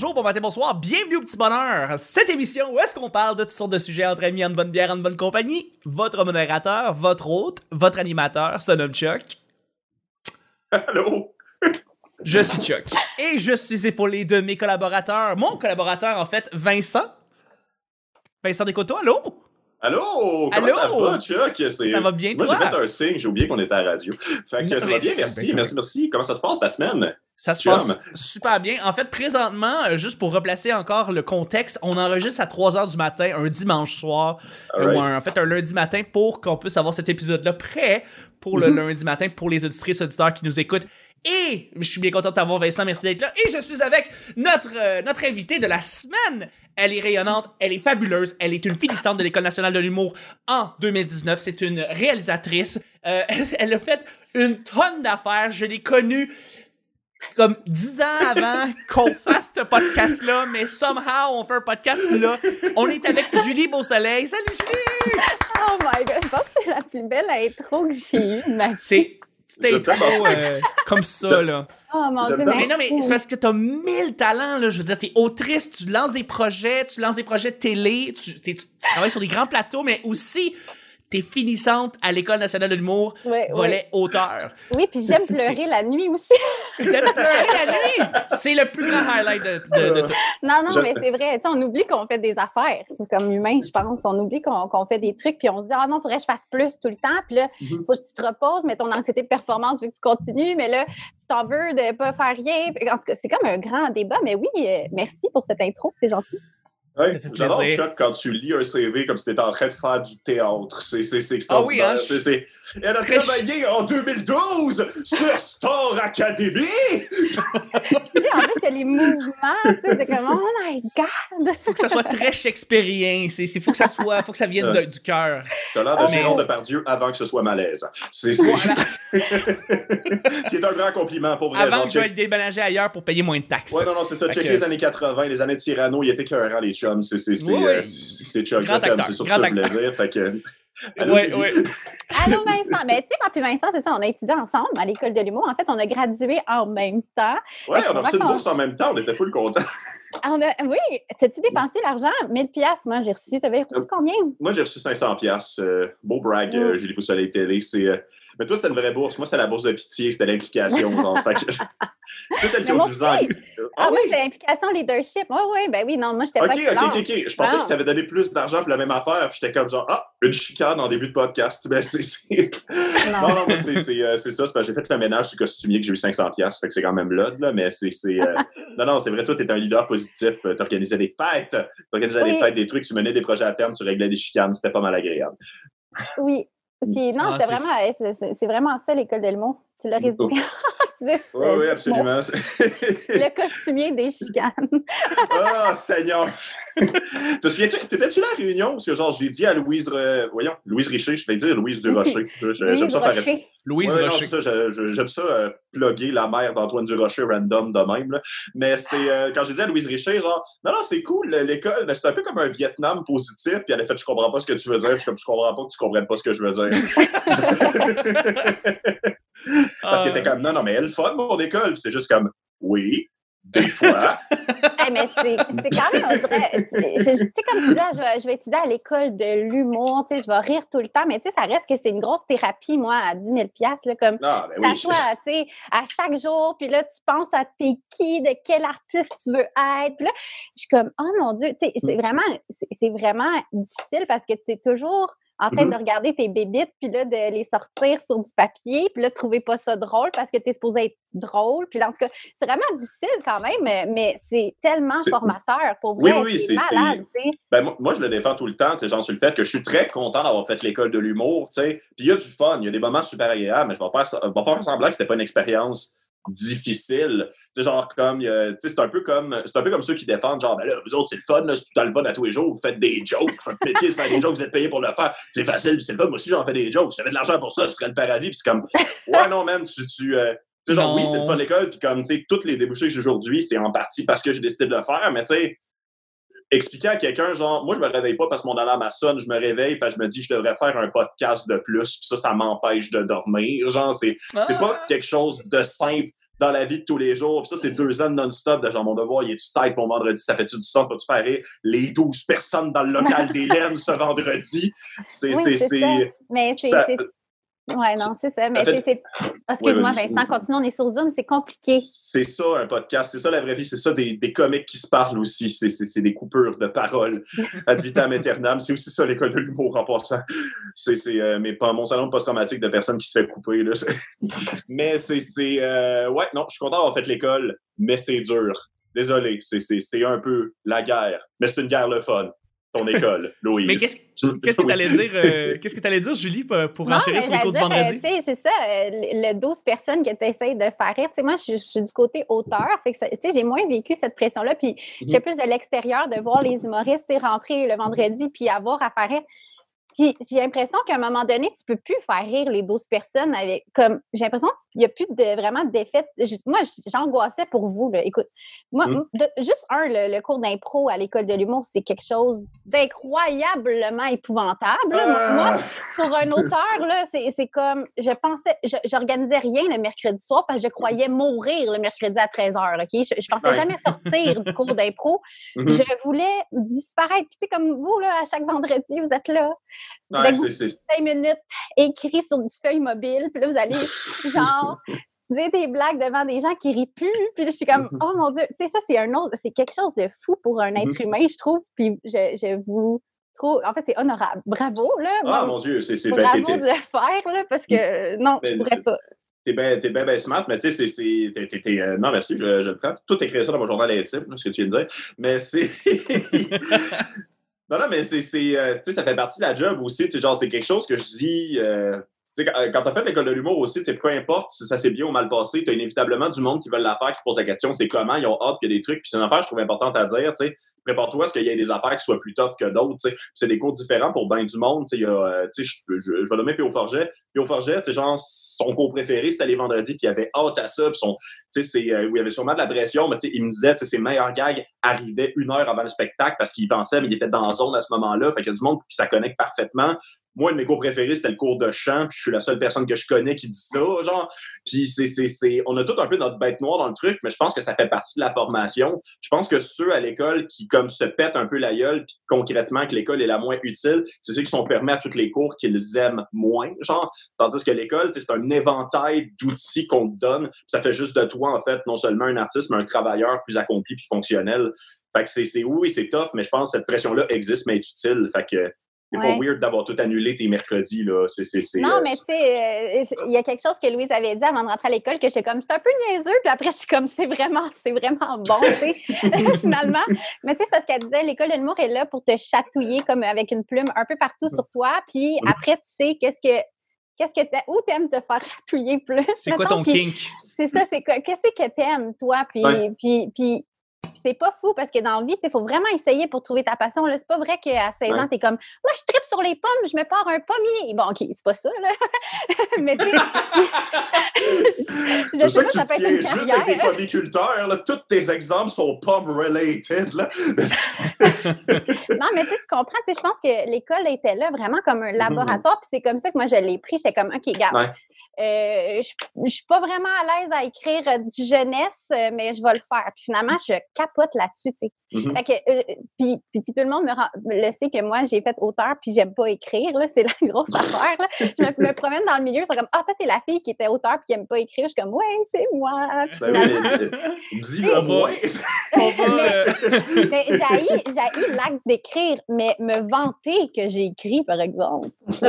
bonjour, bon matin, bonsoir, bienvenue au Petit Bonheur. Cette émission où est-ce qu'on parle de toutes sortes de sujets entre amis, en bonne bière, en bonne compagnie? Votre modérateur, votre hôte, votre animateur se nomme Chuck. Allô? Je suis Chuck. Et je suis épaulé de mes collaborateurs. Mon collaborateur, en fait, Vincent. Vincent Descoteaux, allô? Allô? Comment ça Allô? va, Chuck? Ça va bien, Moi, j'ai fait un signe, j'ai oublié qu'on était à la radio. Fait que Non, ça va bien, merci, merci, merci. Comment ça se passe ta semaine? Ça se passe super bien. En fait, présentement, euh, juste pour replacer encore le contexte, on enregistre à 3h du matin, un dimanche soir, ou un- en fait un lundi matin, pour qu'on puisse avoir cet épisode-là prêt pour le Mhm. lundi matin pour les auditrices auditeurs qui nous écoutent. Et je suis bien content de t'avoir, Vincent. Merci d'être là. Et je suis avec notre, euh, notre invitée de la semaine. Elle est rayonnante, elle est fabuleuse, elle est une finissante de l'École nationale de l'humour en 2019. C'est une réalisatrice. Euh, elle a fait une tonne d'affaires. Je l'ai connue comme dix ans avant qu'on fasse ce podcast-là, mais somehow on fait un podcast là. On est avec Julie Beausoleil. Salut Julie! Oh my god, je pense que c'est la plus belle intro que j'ai eue. de ma vie. C'est c'était trop euh, comme ça là. Oh mon dieu, Mais non, mais c'est parce que t'as mille talents, là. Je veux dire, t'es autrice, tu lances des projets, tu lances des projets de télé, tu travailles sur des grands plateaux, mais aussi, t'es finissante à l'École nationale de l'humour, Ouais, volet auteur. Oui, puis j'aime pleurer la nuit aussi. T'aimes pleurer la nuit! C'est le plus grand highlight de, de, de tout. Non, non, mais c'est vrai. Tu sais, on oublie qu'on fait des affaires. Comme humain, je pense. On oublie qu'on fait des trucs, puis on se dit, ah non, faudrait que je fasse plus tout le temps. Puis là, Mhm. faut que tu te reposes, mais ton anxiété de performance veut que tu continues, mais là, tu t'en veux de pas faire rien. En tout cas, c'est comme un grand débat, mais oui, euh, merci pour cette intro, c'est gentil. Fait J'adore. Chuck, quand tu lis un CV comme si tu étais en train de faire du théâtre. C'est c'est- c'est Ah oui, hein, extraordinaire. C'est- c'est- Elle a Très- travaillé en 2012 sur Star Academy! En plus, il y a les mouvements, tu sais, c'est comme, oh my God! Faut que ça soit très shakespearien. C'est, c'est- faut que ça soit, faut que ça vienne de- du cœur. T'as l'air de Gérard mais- Depardieu avant que ce soit malaise. C'est c'est- c'est un grand compliment pour vrai. Avant genre, que je vais check- le déménager ailleurs pour payer moins de taxes. Ouais, non, non, c'est ça. Fait Checker que- les années 80, les années de Cyrano, il était écœurant, les chums. C'est c'est- c'est, Oui, euh, oui. c'est- Chuck. C'est voulais acteur. dire. Fait que. Allô, Julie? ouais. Allô Vincent, ben tu sais, moi puis Vincent, c'est ça, on a étudié ensemble à l'école de l'humour. En fait, on a gradué en même temps. Que on a reçu une bourse en même temps, on était full contents. On a, oui, t'as-tu dépensé l'argent? 1000 piastres, moi j'ai reçu. T'avais reçu Euh, combien? Moi, j'ai reçu 500 pièces. beau brag, Mm. euh, Julie Poussoleil Télé. C'est, euh, Mais toi, c'était une vraie bourse. Moi, c'était la bourse de pitié, c'était l'implication. Tu divisé en- aussi. Ah Ah, oui? c'est l'implication leadership. Oui, oui, ben oui, non, moi, j'étais Ok, pas ok, ok, ok. Je pensais Non. que tu avais donné plus d'argent pour la même affaire, puis j'étais comme genre, ah, une chicane en début de podcast. Ben, c'est. c'est- Non. Non, non, c'est c'est, euh, c'est ça. c'est j'ai fait le ménage du costumier que j'ai eu 500 pièces, fait que c'est quand même là, là mais c'est... c'est, euh, Non, non, c'est vrai, toi, t'es un leader positif. euh, T'organisais des fêtes, t'organisais des Oui. fêtes, des trucs, tu menais des projets à terme, tu réglais des chicanes, c'était pas mal agréable. Oui. Puis non, Ah, c'est vraiment, c'est vraiment ça, l'école de l'humour. Tu l'as résumé. Oui, oui, absolument. Le costumier des chicanes. Ah, Seigneur! Te souviens-tu, t'étais-tu à la réunion? Parce que, genre, j'ai dit à Louise, euh, voyons, Louise Richer, je vais dire Louise Durocher. J'aime Louise ça faire Rocher. Louise Ouais, Rocher. j'aime ça euh, plugger la mère d'Antoine Durocher random de même. là. Mais c'est euh, quand j'ai dit à Louise Richer, genre, non, non, c'est cool, l'école, mais c'est un peu comme un Vietnam positif. Puis elle a fait, je comprends pas ce que tu veux dire. Je suis comme, je comprends pas que tu comprennes pas ce que je veux dire. Parce qu'elle était Ah. comme, non, non, mais elle, fun, mon école. C'est juste comme, oui, des fois. Mais c'est quand même, on dirait, je- je- tu sais, comme tu dis, là, je vais, je vais étudier à l'école de l'humour, tu sais, je vais rire tout le temps, mais tu sais, ça reste que c'est une grosse thérapie, moi, à 10 000 là, comme Non, ben oui. tu sais, à chaque jour, puis là, tu penses à t'es qui, de quel artiste tu veux être. Puis là, je suis comme, oh mon Dieu, tu sais, c'est Mm. vraiment, c'est c'est vraiment difficile parce que tu es toujours en train Mhm. de regarder tes bébites, puis là, de les sortir sur du papier, puis là, de trouver pas ça drôle parce que tu es supposé être drôle. Puis là, en tout cas, c'est vraiment difficile quand même, mais, c'est tellement formateur pour Oui, vrai. oui, c'est c'est- malade. Ben, moi, moi, je le défends tout le temps, tu sais, genre sur le fait que je suis très content d'avoir fait l'école de l'humour, tu sais. Puis il y a du fun, il y a des moments super agréables, mais je ne vais pas, pas faire semblant que c'était pas une expérience difficile. Tu sais, genre, comme, tu sais, c'est un peu comme, c'est un peu comme ceux qui défendent, genre, ben là, vous autres, c'est le fun, là, c'est tout le fun à tous les jours, vous faites des jokes, votre métier, c'est faire des jokes, vous êtes payé pour le faire. C'est facile, c'est le fun. Moi aussi, j'en fais des jokes. Si j'avais de l'argent pour ça, ce serait le paradis. Puis c'est comme, ouais, non, man, tu, tu, euh, tu sais, genre, Non. oui, c'est le fun l'école, puis comme, tu sais, tous les débouchés que j'ai aujourd'hui, c'est en partie parce que j'ai décidé de le faire, mais tu sais, expliquer à quelqu'un, genre, moi, je me réveille pas parce que mon alarme sonne, je me réveille parce que je me dis, je devrais faire un podcast de plus, puis ça, ça m'empêche de dormir. Genre, c'est c'est Ah. pas quelque chose de simple dans la vie de tous les jours. Puis ça, c'est deux ans non-stop de genre, mon devoir, il est-tu tête mon vendredi? Ça fait-tu du sens? Peux-tu faire rire? Les 12 personnes dans le local d'Hélène ce vendredi? C'est, Oui, c'est. Mais c'est. ça- Ouais, non, c'est ça. Mais fait- c'est. c'est- Excuse-moi, vas-y. Vincent, continue, on est sur Zoom, c'est compliqué. C'est ça un podcast, c'est ça la vraie vie, c'est ça des, des comiques qui se parlent aussi, c'est, des coupures de paroles ad vitam aeternam. C'est aussi ça l'école de l'humour en passant. C'est, euh, mais pas mon salon post-traumatique de personne qui se fait couper. Là, mais c'est, euh, ouais, non, je suis content d'avoir fait l'école, mais c'est dur. Désolé, c'est un peu la guerre, mais c'est une guerre le fun. Ton école, Louise. Mais qu'est-ce que Oui. t'allais dire, euh, qu'est-ce que t'allais dire, Julie, pour, pour Non, enchérir sur les cours du vendredi? euh, tu c'est ça, euh, le le 12 personnes que tu essaies de faire rire. Tu moi, je, suis du côté auteur. Fait que ça- tu sais, j'ai moins vécu cette pression-là. Puis, Mhm. j'ai plus de l'extérieur de voir les humoristes tu rentrer le vendredi puis avoir à faire rire. Puis, j'ai l'impression qu'à un moment donné, tu peux plus faire rire les 12 personnes avec. comme J'ai l'impression qu'il n'y a plus de, vraiment d'effet. Moi, j'angoissais pour vous. Là. Écoute, moi, de- juste un, le, le cours d'impro à l'école de l'humour, c'est quelque chose d'incroyablement épouvantable. là. Moi, Ah! pour un auteur, là, c'est comme, je pensais, je- j'organisais rien le mercredi soir parce que je croyais mourir le mercredi à 13h, OK? Je, je pensais Ouais. jamais sortir du cours d'impro. Mhm. Je voulais disparaître. Puis, tu sais, comme vous, là, à chaque vendredi, vous êtes là, Ouais, cinq minutes écrit sur une feuille mobile. Puis là, vous allez, genre, dire des blagues devant des gens qui rient plus. Puis là, je suis comme, Mhm. oh mon Dieu, tu sais, ça, c'est un autre, c'est quelque chose de fou pour un être Mhm. humain, je trouve. Puis je, je vous trouve, en fait, c'est honorable. Bravo, là. ah mon Dieu, c'est, ben, Bravo de le faire, là, parce que non, je Ben, pourrais pas. T'es bien ben, ben smart, mais tu sais, c'est- euh, non, merci, je, je le prends. Tout écrit ça dans mon journal intime, ce que tu viens de dire. Mais c'est. non, non, mais c'est. c'est, euh, ça fait partie de la job aussi. Genre, c'est quelque chose que je dis. euh, quand, t'as fait l'école de l'humour aussi, peu importe si ça s'est bien ou mal passé, t'as inévitablement du monde qui veulent la faire, qui pose la question, c'est comment, ils ont hâte qu'il y ait des trucs. Puis c'est une affaire, je trouve importante à dire, tu sais. Prépare-toi à ce qu'il y ait des affaires qui soient plus tough que d'autres, tu sais. C'est des cours différents pour bien du monde, tu sais. il a, euh, je, je, je vais nommer P.O. Forget. Au Forget, tu genre, son cours préféré, c'était les vendredis, puis il avait hâte à ça, puis son, tu sais, c'est, euh, où il y avait sûrement de la pression, mais tu sais, il me disait, tu sais, ses meilleurs gags arrivaient une heure avant le spectacle parce qu'il pensait, mais il était dans la zone à ce moment-là, fait qu'il y a du monde qui ça connecte parfaitement. Moi, de mes cours préférés, c'était le cours de chant, puis je suis la seule personne que je connais qui dit ça, genre. Puis c'est, c'est, c'est, on a tout un peu notre bête noire dans le truc, mais je pense que ça fait partie de la formation. Je pense que ceux à l'école qui, comme, se pètent un peu la gueule, puis concrètement que l'école est la moins utile, c'est ceux qui sont fermés à tous les cours qu'ils aiment moins, genre. Tandis que l'école, c'est un éventail d'outils qu'on te donne. Puis ça fait juste de toi, en fait, non seulement un artiste, mais un travailleur plus accompli puis fonctionnel. Fait que c'est, c'est oui, c'est tough, mais je pense que cette pression-là existe, mais est utile. Fait que c'est Ouais. pas weird d'avoir tout annulé tes mercredis, là. C'est, c'est, c'est, Non, euh, mais tu sais, euh, il y a quelque chose que Louise avait dit avant de rentrer à l'école que j'étais comme, c'est un peu niaiseux, puis après, je suis comme, c'est vraiment, c'est vraiment bon, tu sais, finalement. Mais tu sais, c'est parce qu'elle disait, l'école de l'humour est là pour te chatouiller comme avec une plume un peu partout sur toi, puis après, tu sais, qu'est-ce que, qu'est-ce que t'a- où t'aimes te faire chatouiller plus? C'est quoi ton kink? C'est ça, c'est quoi? Qu'est-ce que t'aimes, toi? Puis, Ouais. puis, puis, puis c'est pas fou parce que dans la vie, il faut vraiment essayer pour trouver ta passion. C'est pas vrai qu'à 16 ans, Ouais. t'es comme Moi, je tripe sur les pommes, je me pars un pommier. Bon, OK, c'est pas ça, là. Mais tu sais, je C'est sais pas, tu ça peut être une juste avec carrière. des pomiculteurs, là. Tous tes exemples sont pomme-related, là. Non, mais tu tu comprends, tu je pense que l'école était là vraiment comme un laboratoire, puis c'est comme ça que moi je l'ai pris. J'étais comme, OK, regarde, Ouais. Euh, je je suis pas vraiment à l'aise à écrire euh, du jeunesse, euh, mais je vais le faire. Puis finalement, je capote là-dessus. Mhm. Euh, puis, puis, puis tout le monde me, rend- le sait que moi, j'ai fait auteur, puis j'aime pas écrire, là, c'est la grosse affaire, là. Je me, me promène dans le milieu, c'est comme, ah, toi, t'es la fille qui était auteur, puis qui aime pas écrire. Je suis comme, ouais, c'est moi. Ben oui, Dis-le moi. On va. mais j'ai l'acte d'écrire, mais me vanter que j'ai écrit, par exemple. Ça,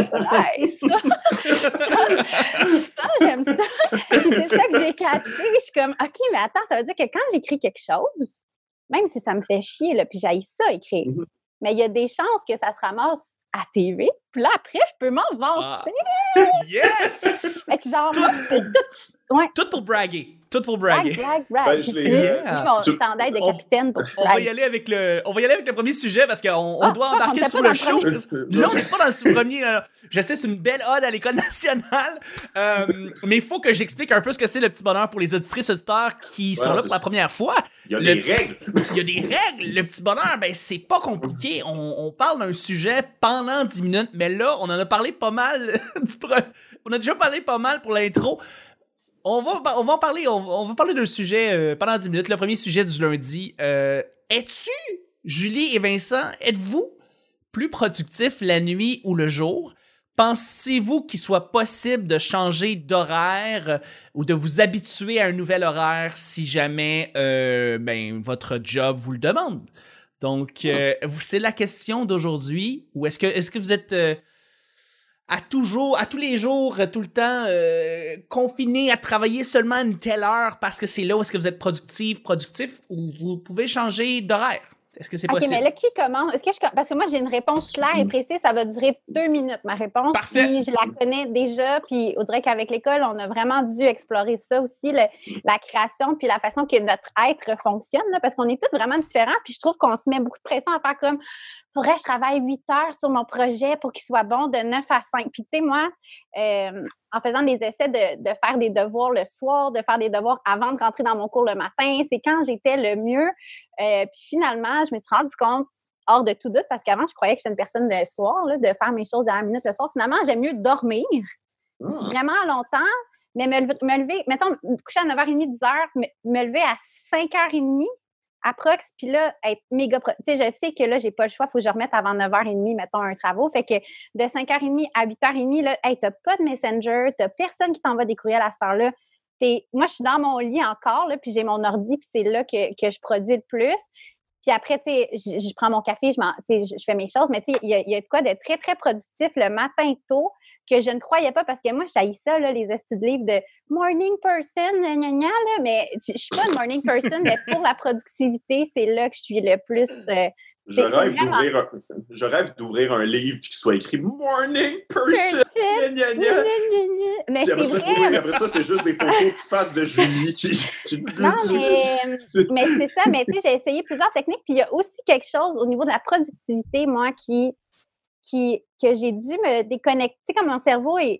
ça, j'aime ça. C'est ça que j'ai catché. Je suis comme, OK, mais attends, ça veut dire que quand j'écris quelque chose, même si ça me fait chier, là, puis j'aille ça écrire, Mhm. mais il y a des chances que ça se ramasse à TV, puis là, après, je peux m'en Ah. vanter. Yes! Fait que genre, Tout pour, tout, ouais, tout pour braguer. Tout pour brag, braguer. brag, brag. Ben, je Yeah. mon Tu- de On- capitaine pour On va brag. y aller avec le, on va y aller avec le premier sujet parce qu'on on Ah, doit on embarquer était sur le dans le show. Là, on n'est pas dans le premier. là. Je sais, c'est une belle ode à l'école nationale. Euh, mais il faut que j'explique un peu ce que c'est le petit bonheur pour les auditrices auditeurs qui sont là pour la première fois. Il y a Le des petit- règles. Il y a des règles. Le petit bonheur, ben, c'est pas compliqué. On, on parle d'un sujet pendant 10 minutes, mais là, on en a parlé pas mal. du pre- On a déjà parlé pas mal pour l'intro. On va, on va en parler, on, va parler d'un sujet euh, pendant 10 minutes. Le premier sujet du lundi. Euh, es-tu, Julie et Vincent, êtes-vous plus productif la nuit ou le jour? Pensez-vous qu'il soit possible de changer d'horaire euh, ou de vous habituer à un nouvel horaire si jamais ben, votre job vous le demande? Donc, ah. c'est la question d'aujourd'hui. Ou est-ce que, est que vous êtes à toujours, à tous les jours, tout le temps, euh, confiné à travailler seulement à une telle heure parce que c'est là où est-ce que vous êtes productif, productif, ou vous pouvez changer d'horaire? Est-ce que c'est possible? OK, mais là, qui commence? Est-ce que je... Parce que moi, j'ai une réponse claire et précise. Ça va durer deux minutes, ma réponse. Parfait. Puis je la connais déjà. Puis on dirait qu'avec l'école, on a vraiment dû explorer ça aussi, la création, puis la façon que notre être fonctionne, parce qu'on est tous vraiment différents. Puis je trouve qu'on se met beaucoup de pression à faire comme que je travaille huit heures sur mon projet pour qu'il soit bon de 9 à 5. Puis, tu sais, moi, euh, en faisant des essais de, de, faire des devoirs le soir, de faire des devoirs avant de rentrer dans mon cours le matin, c'est quand j'étais le mieux. Euh, puis finalement, je me suis rendu compte, hors de tout doute, parce qu'avant, je croyais que j'étais une personne de soir, là, de faire mes choses à la minute le soir. Finalement, j'aime mieux dormir mmh. vraiment longtemps, mais me, me lever, mettons, me coucher à 9h30, 10h, me, me lever à 5h30, approx, puis là, être méga. Tu sais, je sais que là, j'ai pas le choix, il faut que je remette avant 9h30, mettons, un travaux. Fait que de 5h30 à 8h30, là, hey, t'as pas de Messenger, t'as personne qui t'envoie des courriels à cette heure-là. Moi, je suis dans mon lit encore, puis j'ai mon ordi, puis c'est là que je produis le plus. Puis après, tu sais, je, prends mon café, je, fais mes choses, mais tu sais, il y, y, a de quoi d'être très, très productif le matin tôt que je ne croyais pas parce que moi, je ça, là, les astuces de livres de morning person, gna, gna, là, mais je suis pas une morning person, mais pour la productivité, c'est là que je suis le plus. Euh, je rêve, d'ouvrir un, je rêve d'ouvrir un livre qui soit écrit Morning Person. Gna, gna, mais c'est vrai. après ça, c'est juste des photos de face de Julie qui. non, mais, mais c'est ça. Mais tu sais, j'ai essayé plusieurs techniques. Puis il y a aussi quelque chose au niveau de la productivité, moi, qui, qui que j'ai dû me déconnecter. Comme mon cerveau et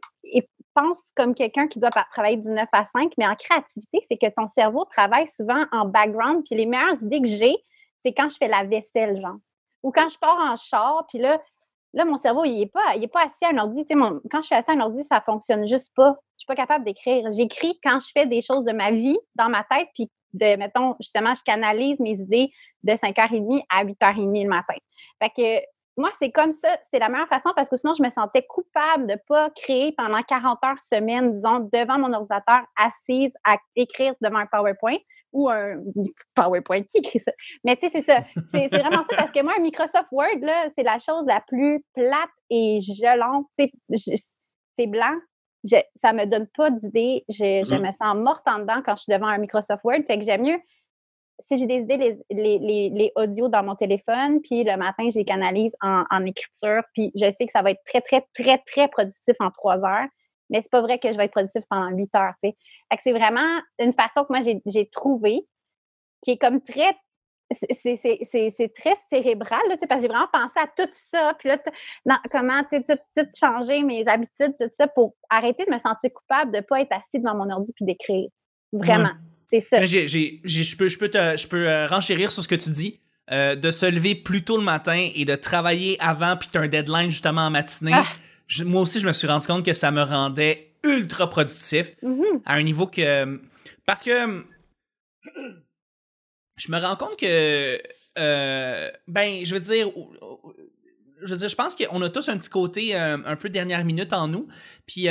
pense comme quelqu'un qui doit travailler du 9 à 5, mais en créativité, c'est que ton cerveau travaille souvent en background. Puis les meilleures idées que j'ai, c'est quand je fais la vaisselle, genre. Ou quand je pars en char, puis là, là mon cerveau, il n'est pas, pas assis à un ordi. quand je suis assis à un ordi, ça fonctionne juste pas. Je suis pas capable d'écrire. J'écris quand je fais des choses de ma vie dans ma tête, puis de, mettons, justement, je canalise mes idées de 5h30 à 8h30 le matin. Fait que moi, c'est comme ça, c'est la meilleure façon parce que sinon, je me sentais coupable de ne pas créer pendant 40 heures semaine, disons, devant mon ordinateur, assise à écrire devant un PowerPoint ou un PowerPoint. Qui écrit ça? Mais tu sais, c'est ça. C'est vraiment ça parce que moi, un Microsoft Word, là, c'est la chose la plus plate et gelante. Tu sais, c'est blanc. ça me donne pas d'idée. Je, je, mm-hmm. me sens morte en dedans quand je suis devant un Microsoft Word. Fait que j'aime mieux si j'ai des idées, les, les, les, audios dans mon téléphone, puis le matin, je les canalise en, en, écriture, puis je sais que ça va être très, très, très, très productif en trois heures, mais c'est pas vrai que je vais être productif pendant huit heures, tu sais. Fait que c'est vraiment une façon que moi, j'ai trouvé qui est comme très c'est très cérébral, là, parce que j'ai vraiment pensé à tout ça, puis là, comment tout, tout changer mes habitudes, tout ça, pour arrêter de me sentir coupable de ne pas être assis devant mon ordi puis d'écrire. Vraiment. C'est ça. Je peux, je peux, je peux euh, renchérir sur ce que tu dis. Euh, de se lever plus tôt le matin et de travailler avant, puis tu as un deadline justement en matinée. Ah. Moi aussi, je me suis rendu compte que ça me rendait ultra productif mm-hmm. à un niveau que. Parce que. Je me rends compte que. Euh, ben, je veux dire. Je veux dire, je pense qu'on a tous un petit côté un peu dernière minute en nous. Puis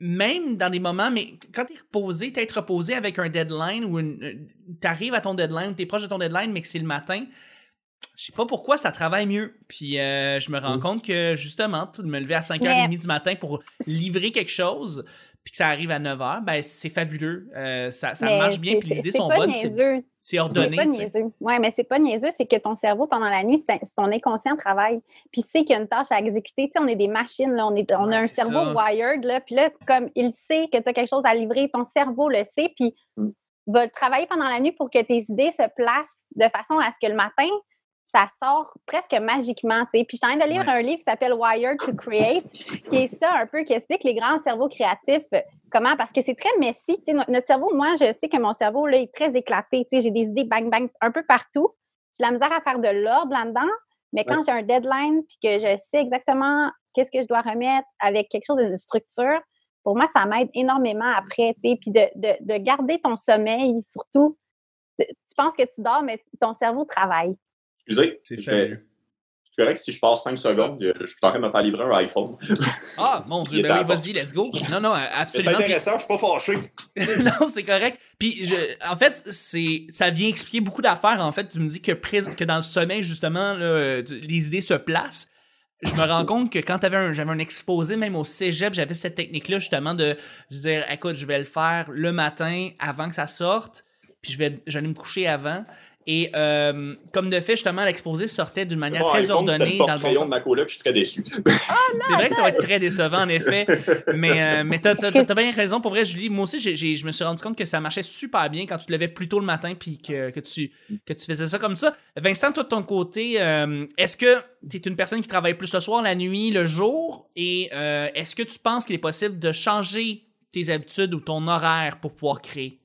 même dans des moments, mais quand tu es reposé, être reposé avec un deadline ou euh, tu arrives à ton deadline, tu es proche de ton deadline, mais que c'est le matin, je sais pas pourquoi ça travaille mieux. Puis euh, je me rends compte que justement, de me lever à 5h30 du matin pour livrer quelque chose, puis que ça arrive à 9 h, ben c'est fabuleux. Euh, ça, ça marche bien, puis les idées sont bonnes. C'est ordonné. C'est pas niaiseux. Oui, mais c'est pas niaiseux, c'est que ton cerveau, pendant la nuit, ton inconscient travaille. Puis sait qu'il y a une tâche à exécuter. Tu sais, on est des machines, là, on, est, on a un cerveau wired, là, puis là, comme il sait que tu as quelque chose à livrer, ton cerveau le sait, puis mm. va travailler pendant la nuit pour que tes idées se placent de façon à ce que le matin, ça sort presque magiquement. Puis je suis en train de lire un livre qui s'appelle Wired to Create, qui est ça un peu, qui explique les grands cerveaux créatifs. Euh, comment? Parce que c'est très messy. notre cerveau, moi, je sais que mon cerveau là, est très éclaté. J'ai des idées bang bang un peu partout. J'ai la misère à faire de l'ordre là-dedans. Mais quand j'ai un deadline puis que je sais exactement qu'est-ce que je dois remettre avec quelque chose de structure, pour moi, ça m'aide énormément après, puis de, de, de, garder ton sommeil, surtout. Tu, tu, penses que tu dors, mais ton cerveau travaille. Excusez, c'est c'est correct si je passe 5 secondes, je suis en train de me faire livrer un iPhone. Ah, mon Dieu, ben oui, vas-y, let's go. Non, non, absolument. C'est intéressant, je suis pas fâché. non, c'est correct. Puis, je, en fait, c'est, ça vient expliquer beaucoup d'affaires. En fait, tu me dis que, que dans le sommeil, justement, là, les idées se placent. Je me rends compte que quand j'avais un exposé, même au cégep, j'avais cette technique-là, justement, de dire, écoute, je vais le faire le matin avant que ça sorte, puis je vais, j'allais me coucher avant. Et euh, comme de fait, justement, l'exposé sortait d'une manière très ordonnée dans le bon de ma coloc, je suis très déçu. Ah, c'est vrai que ça va être très décevant, en effet. Mais, euh, mais t'as, as, bien raison. Pour vrai, Julie, moi aussi, j'ai, je me suis rendu compte que ça marchait super bien quand tu te levais plus tôt le matin puis que, que, tu, que tu faisais ça comme ça. Vincent, toi, de ton côté, euh, est-ce que tu es une personne qui travaille plus le soir, la nuit, le jour? Et euh, est-ce que tu penses qu'il est possible de changer tes habitudes ou ton horaire pour pouvoir créer?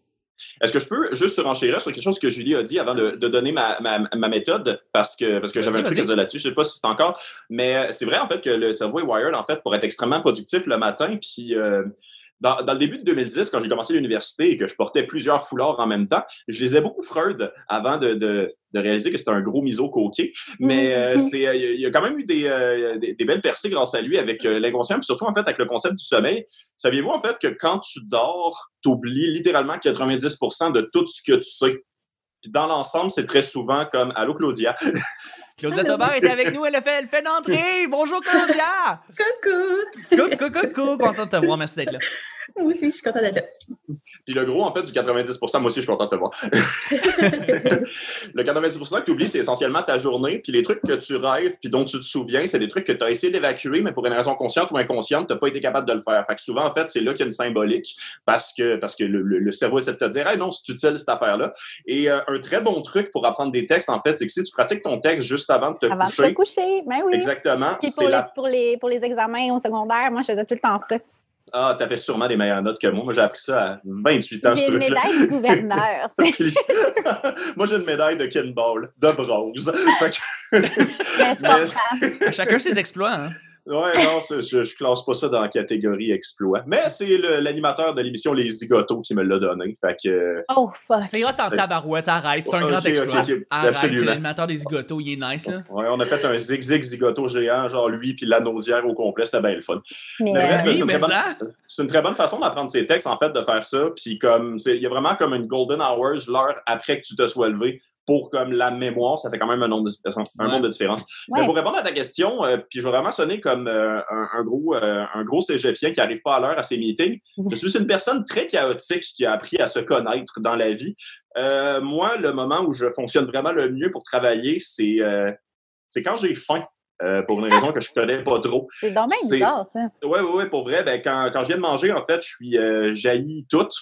Est-ce que je peux juste surenchérir sur quelque chose que Julie a dit avant de, donner ma, méthode? Parce que, parce que j'avais un truc à dire là-dessus. Je ne sais pas si c'est encore. Mais c'est vrai, en fait, que le cerveau est wired, en fait, pour être extrêmement productif le matin. Puis. Euh, dans, le début de 2010, quand j'ai commencé l'université et que je portais plusieurs foulards en même temps, je lisais beaucoup Freud avant de, réaliser que c'était un gros miso coqué. Mais euh, c'est, euh, il y a quand même eu des, euh, belles percées grâce à lui avec l'inconscient, puis surtout en fait avec le concept du sommeil. Saviez-vous en fait que quand tu dors, tu oublies littéralement 90% de tout ce que tu sais? Puis dans l'ensemble, c'est très souvent comme Allô Claudia? Claudia Taubert est avec nous, elle fait, elle fait d'entrée. Bonjour Claudia! Coucou! Coucou, coucou, content de te voir, merci d'être là. Moi aussi, je suis contente d'être là. Puis le gros, en fait, du 90% moi aussi, je suis content de te voir. le 90% que tu oublies, c'est essentiellement ta journée. Puis les trucs que tu rêves, puis dont tu te souviens, c'est des trucs que tu as essayé d'évacuer, mais pour une raison consciente ou inconsciente, tu n'as pas été capable de le faire. Fait que souvent, en fait, c'est là qu'il y a une symbolique parce que, parce que le, cerveau essaie de te dire, hey, non, c'est utile cette affaire-là. Et euh, un très bon truc pour apprendre des textes, en fait, c'est que si tu pratiques ton texte juste avant de te avant coucher. Avant de te coucher, ben oui. Exactement. Puis pour, les, pour, les, pour les examens au secondaire, moi, je faisais tout le temps ça. Ah, t'avais sûrement des meilleures notes que moi. Moi, j'ai appris ça à 28 ans. J'ai une médaille de gouverneur. moi, j'ai une médaille de Kinball, de bronze. Ben, Chacun ses exploits. Hein? Ouais, non, je, ne classe pas ça dans la catégorie exploit. Mais c'est l'animateur de l'émission Les Zigotos qui me l'a donné. Fait que... Oh, fuck. C'est hot en tabarouette, arrête. C'est un grand exploit. Arrête, c'est l'animateur des Zigotos, il est nice, là. Ouais, on a fait un zig-zig Zigoto géant, genre lui puis la naudière au complet, c'était bien le fun. Mais, mais oui, mais ça... C'est une très bonne façon d'apprendre ses textes, en fait, de faire ça. Puis comme, il y a vraiment comme une golden hours, l'heure après que tu te sois levé, pour comme la mémoire, ça fait quand même un, nombre de, un monde de différence. Mais pour répondre à ta question, euh, puis je vais vraiment sonner comme euh, un, gros, euh, un gros cégepien qui n'arrive pas à l'heure à ses meetings. Je suis une personne très chaotique qui a appris à se connaître dans la vie. moi, le moment où je fonctionne vraiment le mieux pour travailler, c'est c'est quand j'ai faim. pour une raison que je connais pas trop. C'est dommage bizarre, ça. Oui, oui, oui, pour vrai, ben, quand, quand je viens de manger, en fait, je suis jailli toute.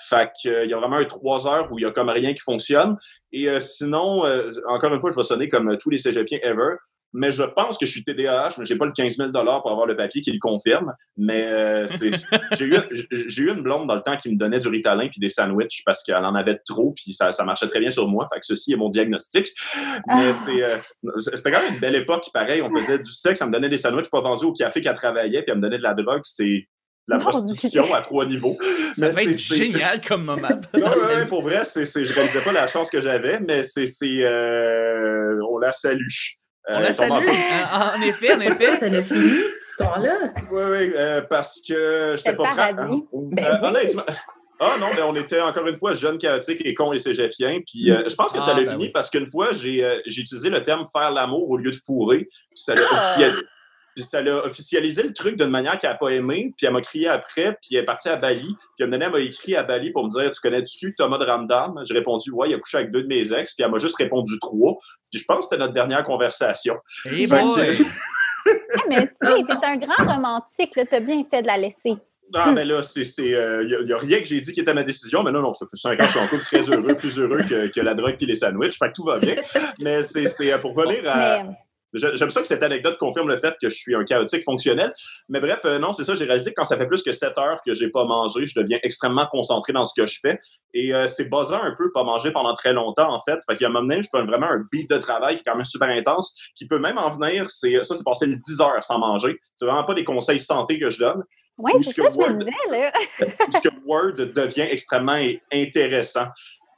Fait qu'il euh, y a vraiment un trois heures où il y a comme rien qui fonctionne. Et euh, sinon, euh, encore une fois, je vais sonner comme tous les cégepiens ever. Mais je pense que je suis TDAH, mais j'ai pas le 15 000 pour avoir le papier qui le confirme. Mais j'ai eu, eu une blonde dans le temps qui me donnait du Ritalin puis des sandwichs parce qu'elle en avait trop puis ça, ça marchait très bien sur moi. Fait que ceci est mon diagnostic. Mais ah. c'était quand même une belle époque. Pareil, on faisait du sexe, elle me donnait des sandwichs pas vendus au café qu'elle travaillait puis elle me donnait de la drogue. C'est la prostitution à trois niveaux. Ça mais va être génial comme moment. non, pour vrai, c'est, c'est, je réalisais pas la chance que j'avais, mais c'est, c'est euh, on la salue. Euh, on la salue, en, effet, en effet. Ça l'a fini, ce temps-là. Oui, oui, euh, parce que j'étais pas prêt. Hein. Ben honnêtement. Ah non, mais on était encore une fois jeunes, chaotiques et cons et cégepiens. Puis je pense que ça l'a ah, ben fini parce qu'une fois, j'ai, j'ai utilisé le terme faire l'amour au lieu de fourrer. Puis ça l'a ah. officialisé puis ça l'a officialisé le truc d'une manière qu'elle n'a pas aimé. Puis elle m'a crié après, puis elle est partie à Bali. Puis elle m'a écrit à Bali pour me dire Tu connais-tu Thomas de Ramdam? J'ai répondu Ouais, il a couché avec deux de mes ex. Puis elle m'a juste répondu trois. Puis je pense que c'était notre dernière conversation. Hey boy. mais tu sais, t'es un grand romantique, t'as bien fait de la laisser. Non, mais là, c'est. Il euh, n'y a, rien que j'ai dit qui était ma décision, mais non, non, ça fait cinq ans que je suis en couple très heureux, plus heureux que, que la drogue et les sandwichs. Fait que tout va bien. Mais c'est pour venir à. J'aime ça que cette anecdote confirme le fait que je suis un chaotique fonctionnel. Mais bref, euh, non, c'est ça, j'ai réalisé que quand ça fait plus que 7 heures que j'ai pas mangé, je deviens extrêmement concentré dans ce que je fais. Et euh, c'est buzzant un peu, pas manger pendant très longtemps, en fait. Fait qu'il y a un moment donné, je peux vraiment un beat de travail qui est quand même super intense, qui peut même en venir, c'est ça, c'est passer 10 heures sans manger. C'est vraiment pas des conseils santé que je donne. Oui, Ou c'est ce ça, que je me Word- disais, là. puisque Word devient extrêmement intéressant.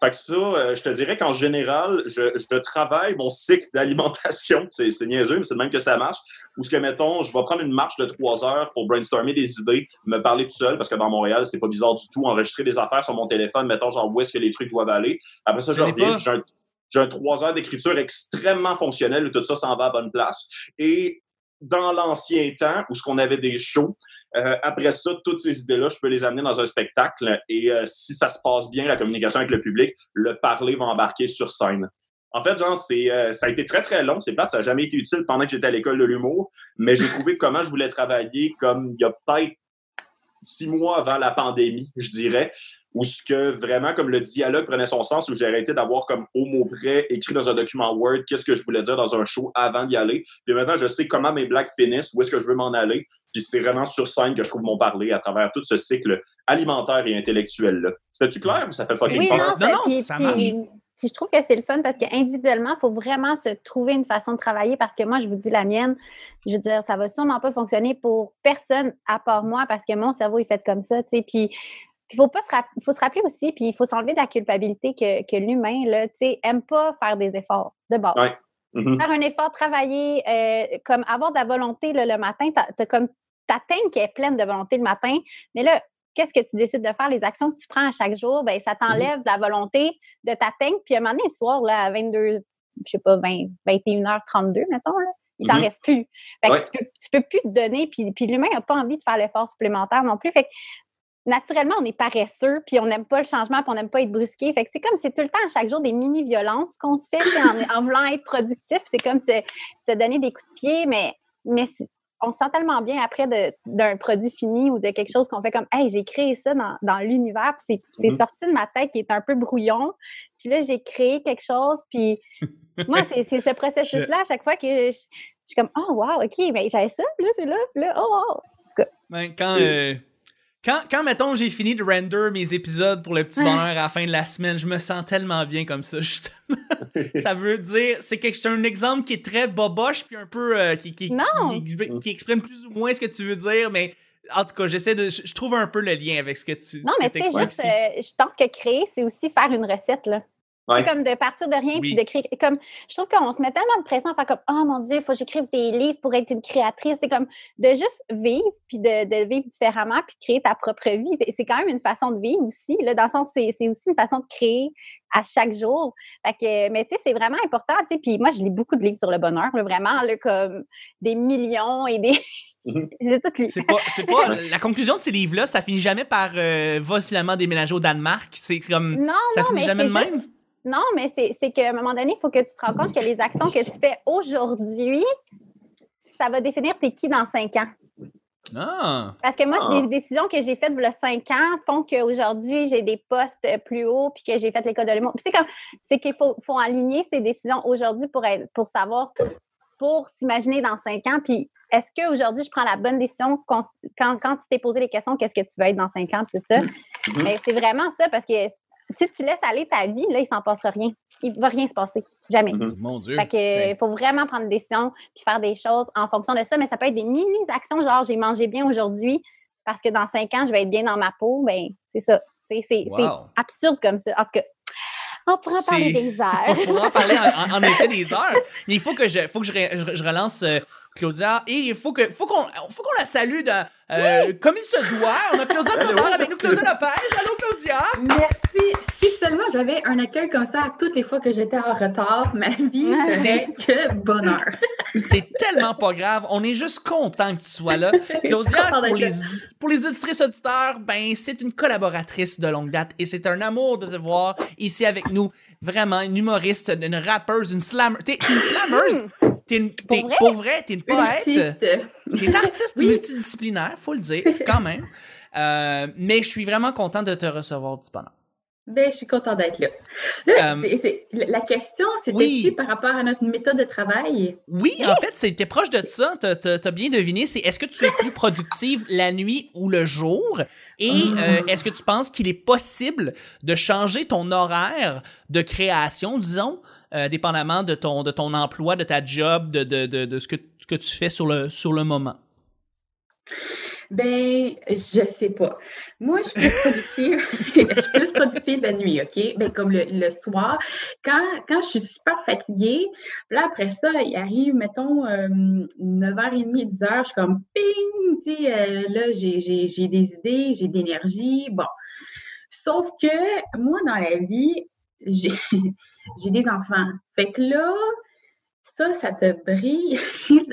Fait que ça, euh, je te dirais qu'en général, je, je travaille mon cycle d'alimentation. C'est, niaiseux, mais c'est de même que ça marche. Ou ce que, mettons, je vais prendre une marche de trois heures pour brainstormer des idées, me parler tout seul, parce que dans Montréal, c'est pas bizarre du tout, enregistrer des affaires sur mon téléphone, mettons, genre, où est-ce que les trucs doivent aller. Après ça, je reviens, j'ai un, trois heures d'écriture extrêmement fonctionnel, où tout ça s'en va à bonne place. Et dans l'ancien temps, où ce qu'on avait des shows, euh, après ça, toutes ces idées-là, je peux les amener dans un spectacle et euh, si ça se passe bien, la communication avec le public, le parler va embarquer sur scène. En fait, genre, euh, ça a été très, très long. C'est plate, ça n'a jamais été utile pendant que j'étais à l'école de l'humour, mais j'ai trouvé comment je voulais travailler comme il y a peut-être six mois avant la pandémie, je dirais, où ce que vraiment, comme le dialogue prenait son sens, où j'ai arrêté d'avoir comme au mot près écrit dans un document Word qu'est-ce que je voulais dire dans un show avant d'y aller. Puis maintenant, je sais comment mes blagues finissent, où est-ce que je veux m'en aller. Puis c'est vraiment sur scène que je trouve mon parler à travers tout ce cycle alimentaire et intellectuel-là. C'était-tu clair ou ça fait pas C'est- Oui, c'est- non, non, non, puis- ça marche. puis je trouve que c'est le fun parce qu'individuellement, il faut vraiment se trouver une façon de travailler parce que moi, je vous dis la mienne, je veux dire, ça va sûrement pas fonctionner pour personne à part moi parce que mon cerveau est fait comme ça, tu sais. Puis il faut, pas se rapp- faut se rappeler aussi, puis il faut s'enlever de la culpabilité que, que l'humain, là, tu sais, aime pas faire des efforts de base. Ouais. Mhm. Faire un effort, travailler, euh, comme avoir de la volonté là, le matin, t'as as comme ta tête qui est pleine de volonté le matin, mais là, qu'est-ce que tu décides de faire, les actions que tu prends à chaque jour, ben ça t'enlève de la volonté de ta tête. Puis à un moment donné, le soir, là, à 22, je sais pas, 20, 21h32, mettons, là, il t'en Mhm. reste plus. Fait que Ouais. tu, peux, tu peux plus te donner, puis, puis l'humain n'a pas envie de faire l'effort supplémentaire non plus. Fait que naturellement, on est paresseux, puis on n'aime pas le changement, puis on n'aime pas être brusqué. Fait que c'est comme c'est tout le temps, à chaque jour, des mini-violences qu'on se fait en, en voulant être productif. C'est comme se, se donner des coups de pied, mais, mais on se sent tellement bien après d'un produit fini ou de quelque chose qu'on fait comme Hey, j'ai créé ça dans, dans l'univers, puis c'est Mhm. sorti de ma tête qui est un peu brouillon. Puis là, j'ai créé quelque chose, puis moi, c'est ce processus-là, à chaque fois que je, je suis comme Oh, wow, OK, mais j'avais ça, puis là, c'est là, puis là, oh. Ben, quand, euh, quand, quand, mettons, j'ai fini de render mes épisodes pour le petit bonheur à la fin de la semaine, je me sens tellement bien comme ça, justement. ça veut dire, c'est quelque c'est un exemple qui est très boboche, puis un peu, euh, qui, qui, Non. qui, qui- qui exprime plus ou moins ce que tu veux dire, mais en tout cas, j'essaie de, je, je trouve un peu le lien avec ce que tu, Non, ce mais tu sais, juste, euh, je pense que créer, c'est aussi faire une recette, là. Ouais. C'est comme de partir de rien Oui. puis de créer. Comme, je trouve qu'on se met tellement de pression à faire comme Oh mon Dieu, il faut que j'écrive des livres pour être une créatrice. C'est comme de juste vivre puis de, de vivre différemment puis de créer ta propre vie. C'est- C'est quand même une façon de vivre aussi. Là, dans le sens, c'est c'est aussi une façon de créer à chaque jour. Fait que, mais tu sais, c'est vraiment important. tu sais. Puis moi, je lis beaucoup de livres sur le bonheur, là, vraiment, là, comme des millions et des. Mhm. C'est pas, c'est pas, la conclusion de ces livres-là, ça finit jamais par euh, va finalement déménager au Danemark. C'est comme, Non, ça non, finit mais jamais de même? Non, mais c'est c'est qu'à un moment donné, il faut que tu te rends compte que les actions que tu fais aujourd'hui, ça va définir t'es qui dans cinq ans. Ah. Parce que moi, Ah. c'est des décisions que j'ai faites il y a cinq ans font qu'aujourd'hui, j'ai des postes plus hauts puis que j'ai fait l'école de l'humour. Puis C'est comme, c'est qu'il faut, faut aligner ces décisions aujourd'hui pour, être- pour savoir, pour s'imaginer dans cinq ans. Puis est-ce qu'aujourd'hui, je prends la bonne décision quand, quand, quand tu t'es posé les questions, qu'est-ce que tu veux être dans cinq ans, tout ça? Mhm. Ben, c'est vraiment ça parce que si tu laisses aller ta vie, là, il s'en passera rien. Il va rien se passer. Jamais. Mhm. Mon Dieu. Fait que, Ben, il faut vraiment prendre des décisions puis faire des choses en fonction de ça. Mais ça peut être des mini-actions, genre j'ai mangé bien aujourd'hui parce que dans cinq ans, je vais être bien dans ma peau. Ben, c'est ça. C'est c'est- c'est Wow. absurde comme ça. En tout cas, on pourra en parler C'est- des On heures. pourra en parler en, en- en effet des heures. Mais il faut que je, faut que je, re- je- je relance euh, Claudia et il faut que, faut qu'on, faut qu'on la salue de, euh, comme il se doit. On a Claudia? Tobar avec nous, Claudia Lepage. Allô, Claudia? Merci. Si seulement j'avais un accueil comme ça à toutes les fois que j'étais en retard, ma vie serait que bonheur. C'est tellement pas grave. On est juste content que tu sois là. Claudia, pour les, pour les auditrices auditeurs, ben, c'est une collaboratrice de longue date et c'est un amour de te voir ici avec nous. Vraiment, une humoriste, une rappeuse, une slammer. T'es t'es une slammeuse? T'es une, t'es- vrai? pour vrai, t'es une poète. T'es une artiste Oui. multidisciplinaire, faut le dire, quand même. Euh, mais je suis vraiment content de te recevoir, Tipana. Ben, je suis contente d'être là. Là, Euh, la question, c'était oui. par rapport à notre méthode de travail? Oui, en fait, c'était proche de ça. T'as- T'as t'as bien deviné. C'est est-ce que tu es plus productive la nuit ou le jour? Et euh, est-ce que tu penses qu'il est possible de changer ton horaire de création, disons, euh, dépendamment de ton, de ton emploi, de ta job, de, de, de, de ce, que, ce que tu fais sur le, sur le moment? Ben, je sais pas. Moi, je suis plus productive, je suis plus productive la nuit, OK? Ben, comme le, soir. Quand, quand je suis super fatiguée, là, après ça, il arrive, mettons, 9h30, 10h, je suis comme ping, tu sais, euh, là, j'ai des idées, j'ai de l'énergie. Bon. Sauf que moi, dans la vie, j'ai des enfants. Fait que là, ça, ça te brise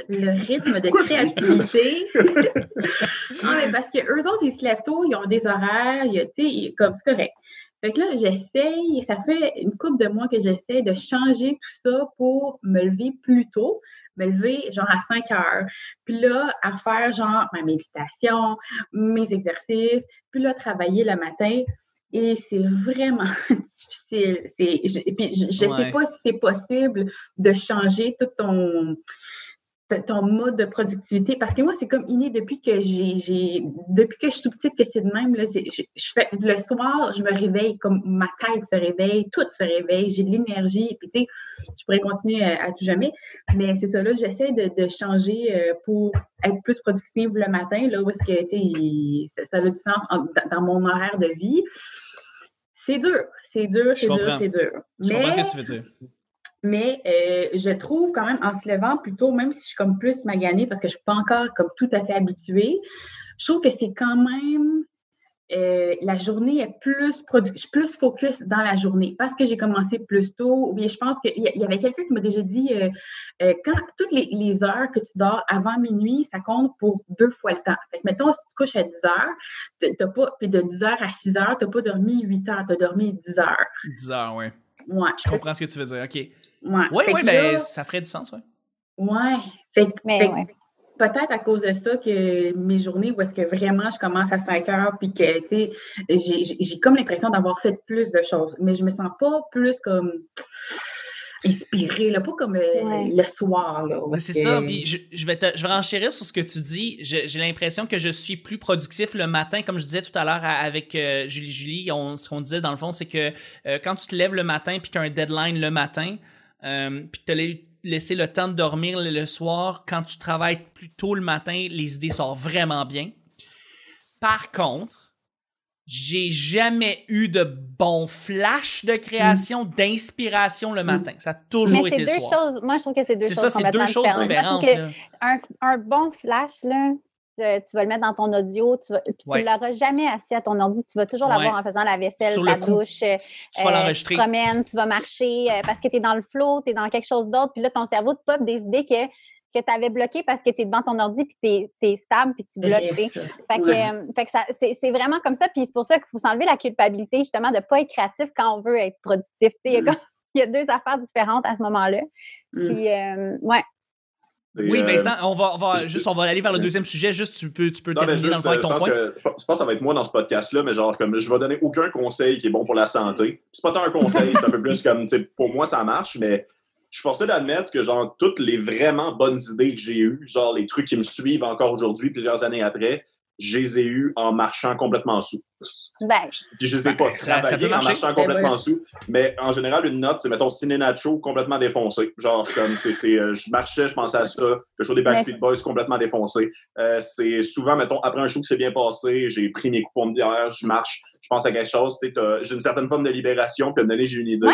le rythme de créativité. ah, parce que eux autres, ils se lèvent tôt, ils ont des horaires, sais, comme c'est correct. Fait que là, j'essaye, ça fait une couple de mois que j'essaie de changer tout ça pour me lever plus tôt, me lever genre à 5 heures. Puis là, à faire genre ma méditation, mes exercices, puis là, travailler le matin. Et c'est vraiment difficile. puis, je ne sais pas si c'est possible de changer tout ton, ton mode de productivité? Parce que moi, c'est comme inné depuis que j'ai, depuis que je suis tout petite que c'est de même. Là, je, fais, le soir, je me réveille, comme ma tête se réveille, tout se réveille, j'ai de l'énergie. Puis, tu sais, je pourrais continuer à, tout jamais. Mais c'est ça, là, j'essaie de, changer euh, pour être plus productive le matin, là, où est-ce que, tu sais, ça, a du sens dans mon horaire de vie. C'est dur, c'est dur, c'est dur, c'est dur. Je comprends ce que tu veux dire. Mais euh, je trouve quand même en se levant plutôt, même si je suis comme plus maganée parce que je ne suis pas encore comme tout à fait habituée, je trouve que c'est quand même euh, la journée est plus je plus focus dans la journée parce que j'ai commencé plus tôt. Ou bien je pense qu'il y, avait quelqu'un qui m'a déjà dit euh, quand toutes les, heures que tu dors avant minuit, ça compte pour deux fois le temps. Fait que mettons, si tu te couches à 10 heures, t'as pas, puis de 10 heures à 6 heures, tu n'as pas dormi 8 heures, tu as dormi 10 heures. 10 heures, oui. Ouais. Je comprends ce que tu veux dire, OK. Ouais. Oui, oui, ben, ça ferait du sens, oui. Ouais. Fait, peut-être à cause de ça que mes journées où est-ce que vraiment je commence à 5 heures puis que, tu sais, j'ai comme l'impression d'avoir fait plus de choses, mais je me sens pas plus comme inspirée, là, pas comme euh, le soir. Là, c'est ça, puis je, vais te, je vais renchérir sur ce que tu dis. J'ai l'impression que je suis plus productif le matin, comme je disais tout à l'heure avec euh, Julie Julie. ce qu'on disait dans le fond, c'est que euh, quand tu te lèves le matin puis tu as un deadline le matin, puis tu as laisser le temps de dormir le soir, quand tu travailles plus tôt le matin, les idées sortent vraiment bien. Par contre, j'ai jamais eu de bons flashs de création, mm. d'inspiration le matin. Ça a toujours été deux Choses, moi, je trouve que c'est deux choses ça, c'est deux choses différentes. un, un, bon flash, là, tu vas le mettre dans ton audio, tu ne l'auras jamais assis à ton ordi, tu vas toujours l'avoir en faisant la vaisselle, la douche, euh, tu vas l'enregistrer. Tu promènes, tu vas marcher euh, parce que tu es dans le flow, tu es dans quelque chose d'autre, puis là, ton cerveau te pop des idées que que tu avais bloqué parce que tu es devant ton ordi puis tu es, stable puis tu bloques. Fait que, euh, fait que c'est vraiment comme ça. Puis c'est pour ça qu'il faut s'enlever la culpabilité justement de ne pas être créatif quand on veut être productif. Il y, y, a deux affaires différentes à ce moment-là. Mm. Puis, ouais, oui, euh, Vincent, on va, on va, juste, on va aller vers le deuxième sujet. Juste, tu peux, tu peux terminer dans le avec ton point. je pense que ça va être moi dans ce podcast-là, mais genre, comme je vais donner aucun conseil qui est bon pour la santé. C'est pas tant un conseil, c'est un peu plus comme, pour moi, ça marche, mais je suis forcé d'admettre que, genre, toutes les vraiment bonnes idées que j'ai eues, genre, les trucs qui me suivent encore aujourd'hui, plusieurs années après, je les ai eues en marchant complètement sous. Ben, je sais pas ça, ça en marchant complètement ben sous, mais en général, une note, c'est, mettons, Ciné Nacho complètement défoncé. Genre, comme c'est, euh, je marchais, je pensais à ça. Le show des Backstreet Boys complètement défoncé. Euh, c'est souvent, mettons, après un show qui s'est bien passé, j'ai pris mes coupons de bière, je marche, je pense à quelque chose, j'ai une certaine forme de libération, puis à donné, j'ai une idée,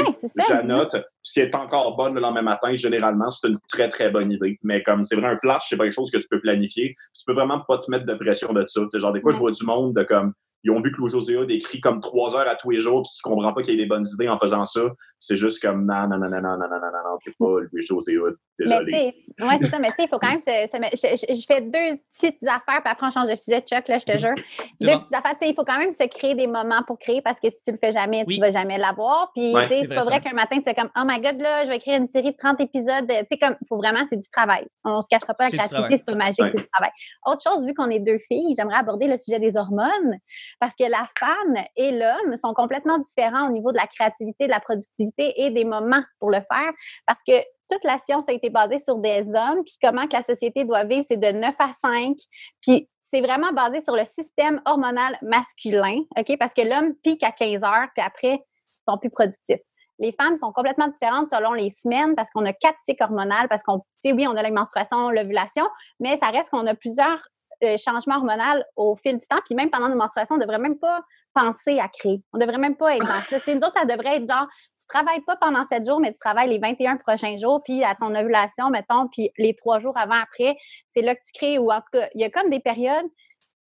j'annote, si elle est encore bonne le lendemain matin, généralement, c'est une très, très bonne idée. Mais comme c'est vrai, un flash, c'est pas quelque chose que tu peux planifier. Tu peux vraiment pas te mettre de pression de ça. genre, des fois, je vois du monde de comme ils ont vu que Louis José décrit comme trois heures à tous les jours, puis ne comprend pas qu'il y ait des bonnes idées en faisant ça. C'est juste comme non, non, non, non, non, non, non, non, non, c'est pas Louis José désolé. Oui, c'est ça, mais tu sais, il faut quand même se, je, fais deux petites affaires, puis après on change de sujet, Chuck, là, je te jure. deux petites affaires, tu sais, il faut quand même se créer des moments pour créer parce que si tu le fais jamais, tu ne vas jamais l'avoir. Puis, tu sais, c'est pas vrai qu'un matin, tu fais comme, oh my god, là, je vais écrire une série de 30 épisodes. Tu sais, comme, il faut vraiment, c'est du travail. On ne se cachera pas, la créativité, c'est pas magique, c'est du travail. Autre chose, vu qu'on est deux filles, j'aimerais aborder le sujet des hormones parce que la femme et l'homme sont complètement différents au niveau de la créativité, de la productivité et des moments pour le faire parce que toute la science a été basée sur des hommes, puis comment que la société doit vivre, c'est de 9 à 5, puis c'est vraiment basé sur le système hormonal masculin, OK? Parce que l'homme pique à 15 heures, puis après, ils sont plus productifs. Les femmes sont complètement différentes selon les semaines parce qu'on a quatre cycles hormonaux, parce qu'on, oui, on a la menstruation, l'ovulation, mais ça reste qu'on a plusieurs euh, changement hormonal au fil du temps. Puis même pendant nos menstruations, on ne devrait même pas penser à créer. On ne devrait même pas être dans ça. Tu sais, nous autres, ça devrait être genre, tu travailles pas pendant 7 jours, mais tu travailles les 21 prochains jours, puis à ton ovulation, mettons, puis les trois jours avant, après, c'est là que tu crées. Ou en tout cas, il y a comme des périodes.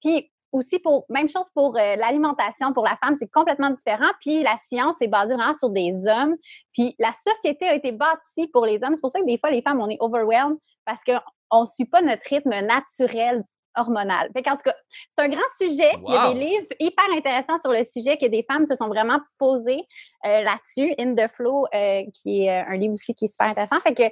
Puis aussi, pour même chose pour euh, l'alimentation, pour la femme, c'est complètement différent. Puis la science est basée vraiment sur des hommes. Puis la société a été bâtie pour les hommes. C'est pour ça que des fois, les femmes, on est overwhelmed parce qu'on ne suit pas notre rythme naturel hormonal. Fait en tout cas, c'est un grand sujet. Il y a des livres hyper intéressants sur le sujet que des femmes se sont vraiment posées euh, là-dessus. In the Flow, euh, qui est un livre aussi qui est super intéressant. Fait que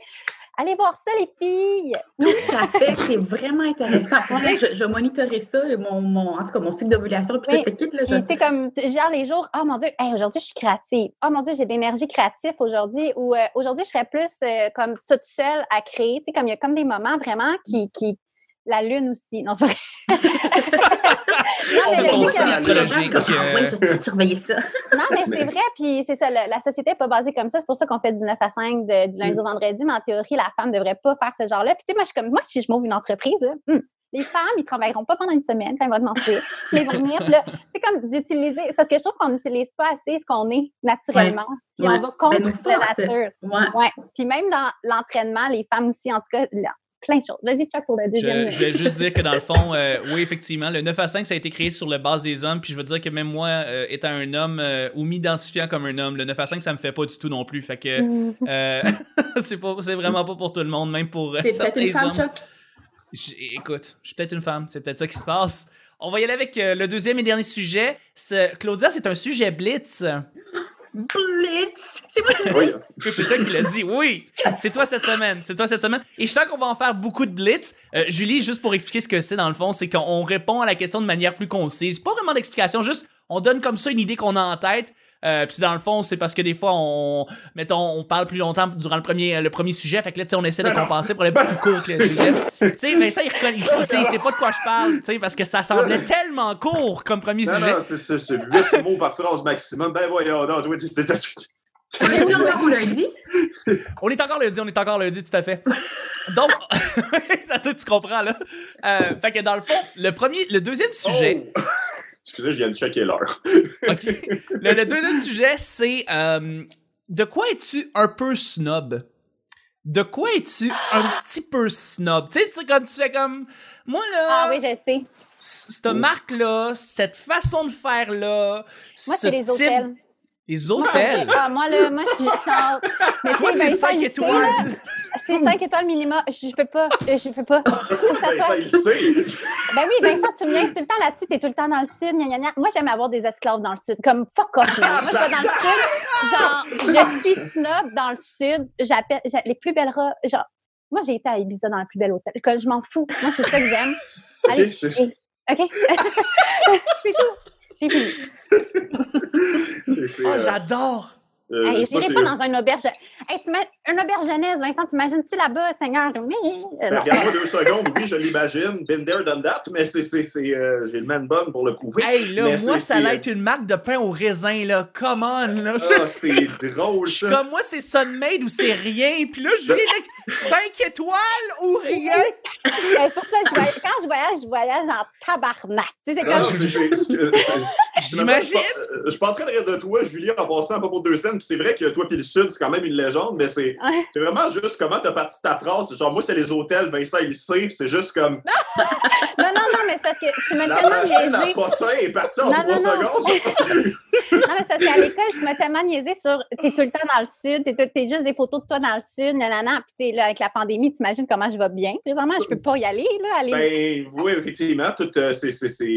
Allez voir ça, les filles! Tout à fait, c'est vraiment intéressant. je, je monitorais ça, mon, mon, en tout cas, mon cycle d'ovulation, puis oui. tout Tu sais, comme, genre, les jours, oh mon Dieu, aujourd'hui, je suis créative. Oh mon Dieu, j'ai de l'énergie créative aujourd'hui. Ou euh, aujourd'hui, je serais plus euh, comme toute seule à créer. Tu sais, comme il y a comme des moments vraiment qui, qui, la lune aussi. Non, c'est vrai. non, mais on astrologique. je surveiller ça. non, mais c'est vrai, puis c'est ça, la, société n'est pas basée comme ça. C'est pour ça qu'on fait du 9 à 5 du lundi au vendredi, mais en théorie, la femme ne devrait pas faire ce genre-là. Puis tu sais, moi, je suis comme, moi, si je m'ouvre une entreprise, hmm, les femmes, ils ne travailleront pas pendant une semaine quand ils vont menstruer. Ils vont venir. C'est comme d'utiliser. C'est parce que je trouve qu'on n'utilise pas assez ce qu'on est naturellement. Puis on va contre ben, la nature. Ouais. Puis même dans l'entraînement, les femmes aussi, en tout cas, plein de choses. Vas-y, Chuck, pour le deuxième. Je, vais juste dire que dans le fond, euh, oui, effectivement, le 9 à 5, ça a été créé sur la base des hommes. Puis je veux dire que même moi, euh, étant un homme euh, ou m'identifiant comme un homme, le 9 à 5, ça me fait pas du tout non plus. Fait que c'est, pas, c'est vraiment pas pour tout le monde, même pour c'est certains une femme, Chuck? écoute, je suis peut-être une femme, c'est peut-être ça qui se passe. On va y aller avec le deuxième et dernier sujet. Claudia, c'est un sujet blitz. Blitz! C'est moi C'est toi qui l'as dit, oui! C'est toi cette semaine, c'est toi cette semaine. Et je sens qu'on va en faire beaucoup de blitz. Euh, Julie, juste pour expliquer ce que c'est dans le fond, c'est qu'on répond à la question de manière plus concise. Pas vraiment d'explication, juste on donne comme ça une idée qu'on a en tête. Euh, puis dans le fond, c'est parce que des fois, on, mettons, on parle plus longtemps durant le premier, le premier sujet. Fait que là, on essaie de compenser pour les plus court que le deuxième. tu sais, mais ça, il reconnaît, il sait pas de quoi je parle, tu sais, parce que ça semblait tellement court comme premier sujet. Non, c'est c'est 8 mots par phrase maximum. Ben voyons, non, toi, on est encore lundi? on est encore lundi, on est encore lundi, tout à fait. Donc, ça tu comprends, là. Euh, fait que dans le fond, le premier, le deuxième sujet. Oh! Excusez, je viens de checker l'heure. OK. Le, deuxième sujet, c'est euh, de quoi es-tu un peu snob? De quoi es-tu un petit peu snob? Tu sais, comme tu fais comme. Moi, là. Ah oui, je sais. Cette marque-là, cette façon de faire-là. Moi, c'est les hôtels. Les hôtels? Ah, moi, là, moi, je suis genre. Mais Toi, c'est 5 étoiles. C'est 5 étoiles minimum. Je, peux pas. Je peux pas. Ben, ça, il sait. Ben oui, Vincent, tu me viens tout le temps là-dessus. T'es tout le temps dans le sud. Gna, gna, gna. Moi, j'aime avoir des esclaves dans le sud. Comme fuck off, Moi, je suis dans le sud. Genre, je suis snob dans le sud. J'appelle les plus belles robes. Genre, moi, j'ai été à Ibiza dans le plus bel hôtel. Comme, je m'en fous. Moi, c'est ça que j'aime. Allez, OK? c'est tout. J'ai fini. oh, j'adore! Euh, hey, je pas dans une auberge. Hey, tu mets une auberge jeunesse, Vincent, t'imagines-tu là-bas, Seigneur? Ben, Regarde-moi deux secondes, oui, je l'imagine. Been there, done that, mais c'est, euh, j'ai le man bonne pour le prouver. Hey, là, moi, ça va être une marque de pain au raisin, là. Come on, là. Ah, c'est drôle, ça. Comme moi, c'est Sunmade ou c'est rien. Puis là, je viens avec 5 étoiles ou rien. Ben, c'est pour ça que je voyage, quand je voyage, je voyage en tabarnak. Tu sais, c'est comme. J'imagine. Je suis pas en train de rire de toi, Julie, en passant pas pour deux scènes c'est vrai que toi puis le Sud, c'est quand même une légende, mais c'est vraiment juste comment tu as parti ta phrase. Genre, moi, c'est les hôtels, Vincent, il sait, c'est juste comme. non, non, non, mais c'est parce que tu m'as tellement niaisé. La potin est partie en trois secondes. non, mais c'est parce qu'à l'école, tu m'as tellement niaisé sur. T'es tout le temps dans le Sud, t'es, es juste des photos de toi dans le Sud, nanana. Puis, là, avec la pandémie, tu imagines comment je vais bien. Présentement, je peux pas y aller, là. Aller... Ben, oui, effectivement. Tout, euh, c'est,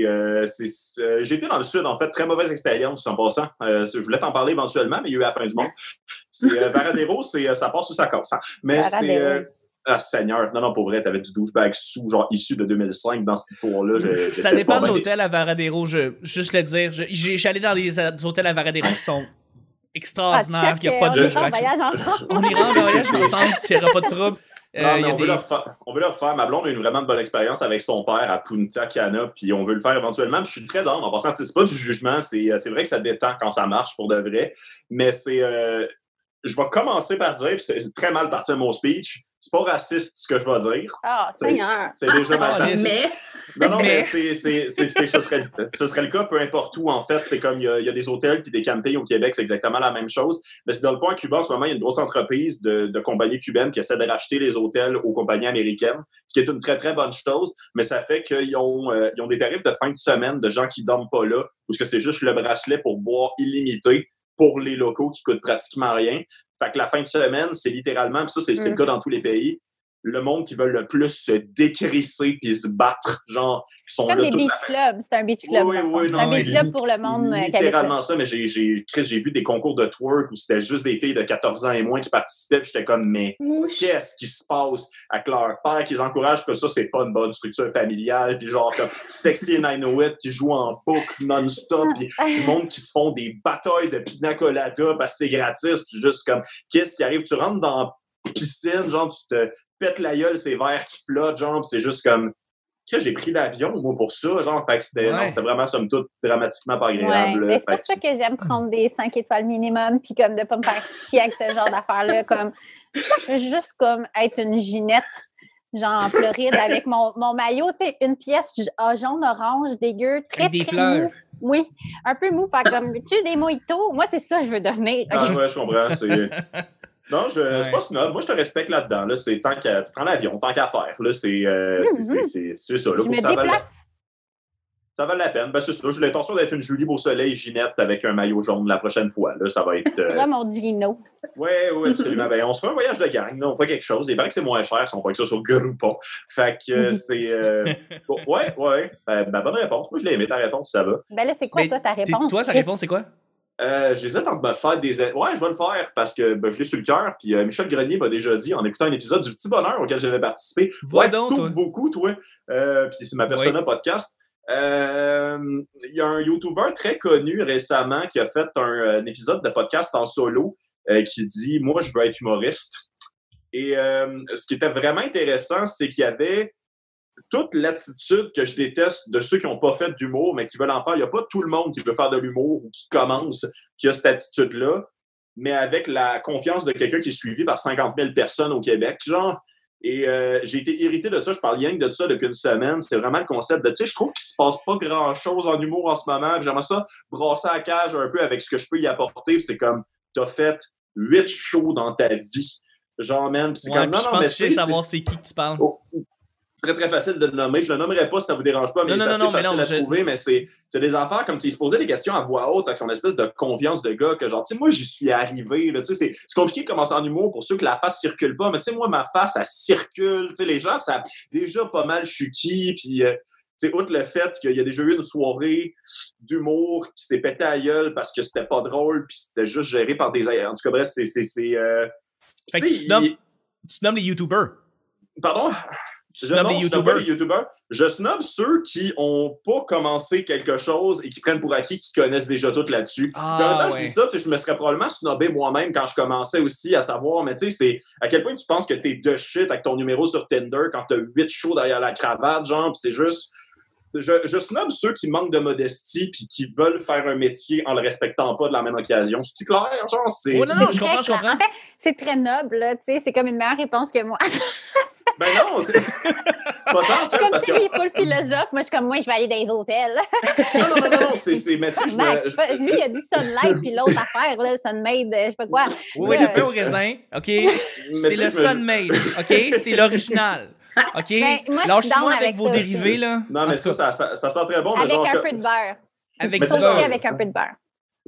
euh, euh, J'ai été dans le Sud, en fait, très mauvaise expérience en passant. je voulais t'en parler éventuellement, mais il y a eu la fin du monde. C'est, Varadero, c'est, ça passe ou ça casse. Hein. Mais c'est. Ah, Seigneur. Non, non, pour vrai, t'avais du douchebag sous, genre issu de 2005 dans cette histoire-là. Ça dépend de l'hôtel à Varadero, je, juste le dire. J'ai allé dans les hôtels à Varadero qui sont extraordinaires. Il n'y a pas de jugement. On ira en voyage ensemble s'il n'y aura pas de trouble. Euh, non, mais on, veut leur faire, on veut leur faire. Ma blonde a eu vraiment bonne expérience avec son père à Punta Cana, puis on veut le faire éventuellement. je suis très dans en passant. C'est pas du jugement, euh, c'est vrai que ça détend quand ça marche pour de vrai, mais c'est. Euh, je vais commencer par dire, c'est très mal parti mon speech, c'est pas raciste ce que je vais dire. Ah, Seigneur! C'est déjà mal Mais Non, non, mais, Mais- c'est, c'est, c'est, c'est- ce, serait, ce serait le cas peu importe où, en fait. C'est comme il y, a, il y a des hôtels puis des campings au Québec, c'est exactement la même chose. Mais c'est dans le fond, à Cuba, en ce moment, il y a une grosse entreprise de, de compagnies cubaines qui essaie de racheter les hôtels aux compagnies américaines, ce qui est une très, très bonne chose. Mais ça fait qu'ils ont, euh, ils ont des tarifs de fin de semaine de gens qui dorment pas là, ou ce que c'est juste le bracelet pour boire illimité pour les locaux qui coûtent pratiquement rien. Fait que la fin de semaine, c'est littéralement, puis ça, c'est, c'est le Mm. cas dans tous les pays, le monde qui veut le plus se décrisser puis se battre, genre, qui sont Comme là des beach clubs. C'est un beach club. Oui, oui, fond. non, c'est un beach club pour le monde euh, littéralement ça, mais j'ai, j'ai, Chris, j'ai vu des concours de twerk où c'était juste des filles de 14 ans et moins qui participaient, j'étais comme, mais Mouche. qu'est-ce qui se passe avec leur père qui les encourage, que ça, c'est pas une bonne structure familiale, puis genre, comme Sexy and I Know It qui joue en boucle non-stop, puis du monde qui se font des batailles de pina colada parce que c'est gratis, puis juste comme, qu'est-ce qui arrive? Tu rentres dans piscine, genre, tu te pètes la gueule, ces verres qui flottent, genre, c'est juste comme, que j'ai pris l'avion, moi, pour ça, genre, fait que c'était, non, Ouais. c'était vraiment, somme toute, dramatiquement pas agréable. mais c'est pour ça que j'aime prendre des 5 étoiles minimum, puis comme de pas me faire chier avec ce genre d'affaires-là. Comme, je veux juste comme être une ginette, genre en Floride, avec mon, mon maillot, tu sais, une pièce ah, jaune, orange, dégueu, très, des très fleurs. mou. Oui, un peu mou, pas comme, tu des mojitos. Moi, c'est ça que je veux devenir. Ah, ouais, je comprends. C'est... Non, je Ouais. c'est pas snob. Moi, je te respecte là-dedans. Là, c'est tant qu'à tu prends l'avion, tant qu'à faire. Là, c'est, euh, c'est, c'est, c'est, c'est ça. Là, je faut me que ça, vale, déplace. ça vale la peine. Ben, c'est ça. J'ai l'intention d'être une Julie Beausoleil Ginette avec un maillot jaune la prochaine fois. Là, ça va être. Euh, seras mon Gino. Oui, oui, absolument. Ben, on se fait un voyage de gang. Là. On fait quelque chose. Il paraît que c'est moins cher si on fait que ça sur Groupon. Fait que euh, c'est. Euh... ouais, ouais. Ben, ben, bonne réponse. Moi, je l'ai aimé ta réponse, ça va. Ben là, c'est quoi, Mais toi, ta réponse? Toi, sa Chris? réponse, c'est quoi? Euh, J'hésite entre me faire des. Ouais, je vais le faire parce que ben, je l'ai sur le cœur. Puis euh, Michel Grenier m'a déjà dit en écoutant un épisode du Petit Bonheur auquel j'avais participé. Ouais, donc, tu toi. beaucoup, toi. Euh, puis c'est ma persona podcast. Euh, Il y a un YouTuber très connu récemment qui a fait un, un épisode de podcast en solo euh, qui dit Moi, je veux être humoriste. Et euh, ce qui était vraiment intéressant, c'est qu'il y avait toute l'attitude que je déteste de ceux qui n'ont pas fait d'humour, mais qui veulent en faire. Il n'y a pas tout le monde qui veut faire de l'humour ou qui commence qui a cette attitude-là, mais avec la confiance de quelqu'un qui est suivi par 50 000 personnes au Québec, genre. Et euh, j'ai été irrité de ça. Je parle rien que de ça depuis une semaine. C'est vraiment le concept de, tu sais, je trouve qu'il se passe pas grand-chose en humour en ce moment. J'aimerais ça brasser à la cage un peu avec ce que je peux y apporter. C'est comme, t'as fait huit shows dans ta vie. Genre, même, c'est Ouais, comme, non, non, mais tu sais, savoir c'est qui que tu parles. Oh, très très facile de le nommer. Je le nommerai pas si ça vous dérange pas, mais Non, il non, est non, assez non, mais facile à je- trouver. Mais c'est c'est des affaires comme s'il se posait des questions à voix haute avec son espèce de confiance de gars que genre, tu sais, moi j'y suis arrivé. là, C'est c'est compliqué de commencer en humour pour ceux que la face circule pas, mais tu sais, moi ma face, elle circule. Tu sais, Les gens savent déjà pas mal je suis qui. Puis, euh, tu sais, outre le fait qu'il y a déjà eu une soirée d'humour qui s'est pété à gueule parce que c'était pas drôle, puis c'était juste géré par des. En tout cas, bref, c'est. c'est- c'est, euh, Fait que tu nommes, il- tu nommes les YouTubers. Pardon? Tu Je, non, les je snobe pas YouTubers. les YouTubers. Je snob ceux qui ont pas commencé quelque chose et qui prennent pour acquis qu'ils connaissent déjà tout là-dessus. Ah, Puis en même temps, ouais. je dis ça, je me serais probablement snobé moi-même quand je commençais aussi à savoir, mais tu sais, c'est à quel point tu penses que t'es de shit avec ton numéro sur Tinder quand t'as huit shows derrière la cravate, genre, pis c'est juste. Je, je snob ceux qui manquent de modestie puis qui veulent faire un métier en le respectant pas de la même occasion. C'est-tu clair? Genre, c'est. Oh, non, non, je comprends, très je comprends. En fait, c'est très noble, là, tu sais, c'est comme une meilleure réponse que moi. Ben non, c'est. pas tant, en Je fait, suis comme, parce que. est full philosophe. Moi, je suis comme, moi, je vais aller dans les hôtels. Non, non, non, non, non, c'est. c'est- Mais tu sais, je Max, me- c'est pas- lui, il a dit Sunlight, puis l'autre affaire, là, Sunmade, euh, je sais pas quoi. Oui, Ouais. le pain au raisin, OK? mais C'est le je me- Sunmade, OK? C'est l'original, OK? Ben, moi, je suis Lâche-moi avec, avec vos dérivés, aussi. là. Non, mais ça, ça, ça, sent très bon. mais Avec genre, un peu de beurre. avec avec un peu de beurre.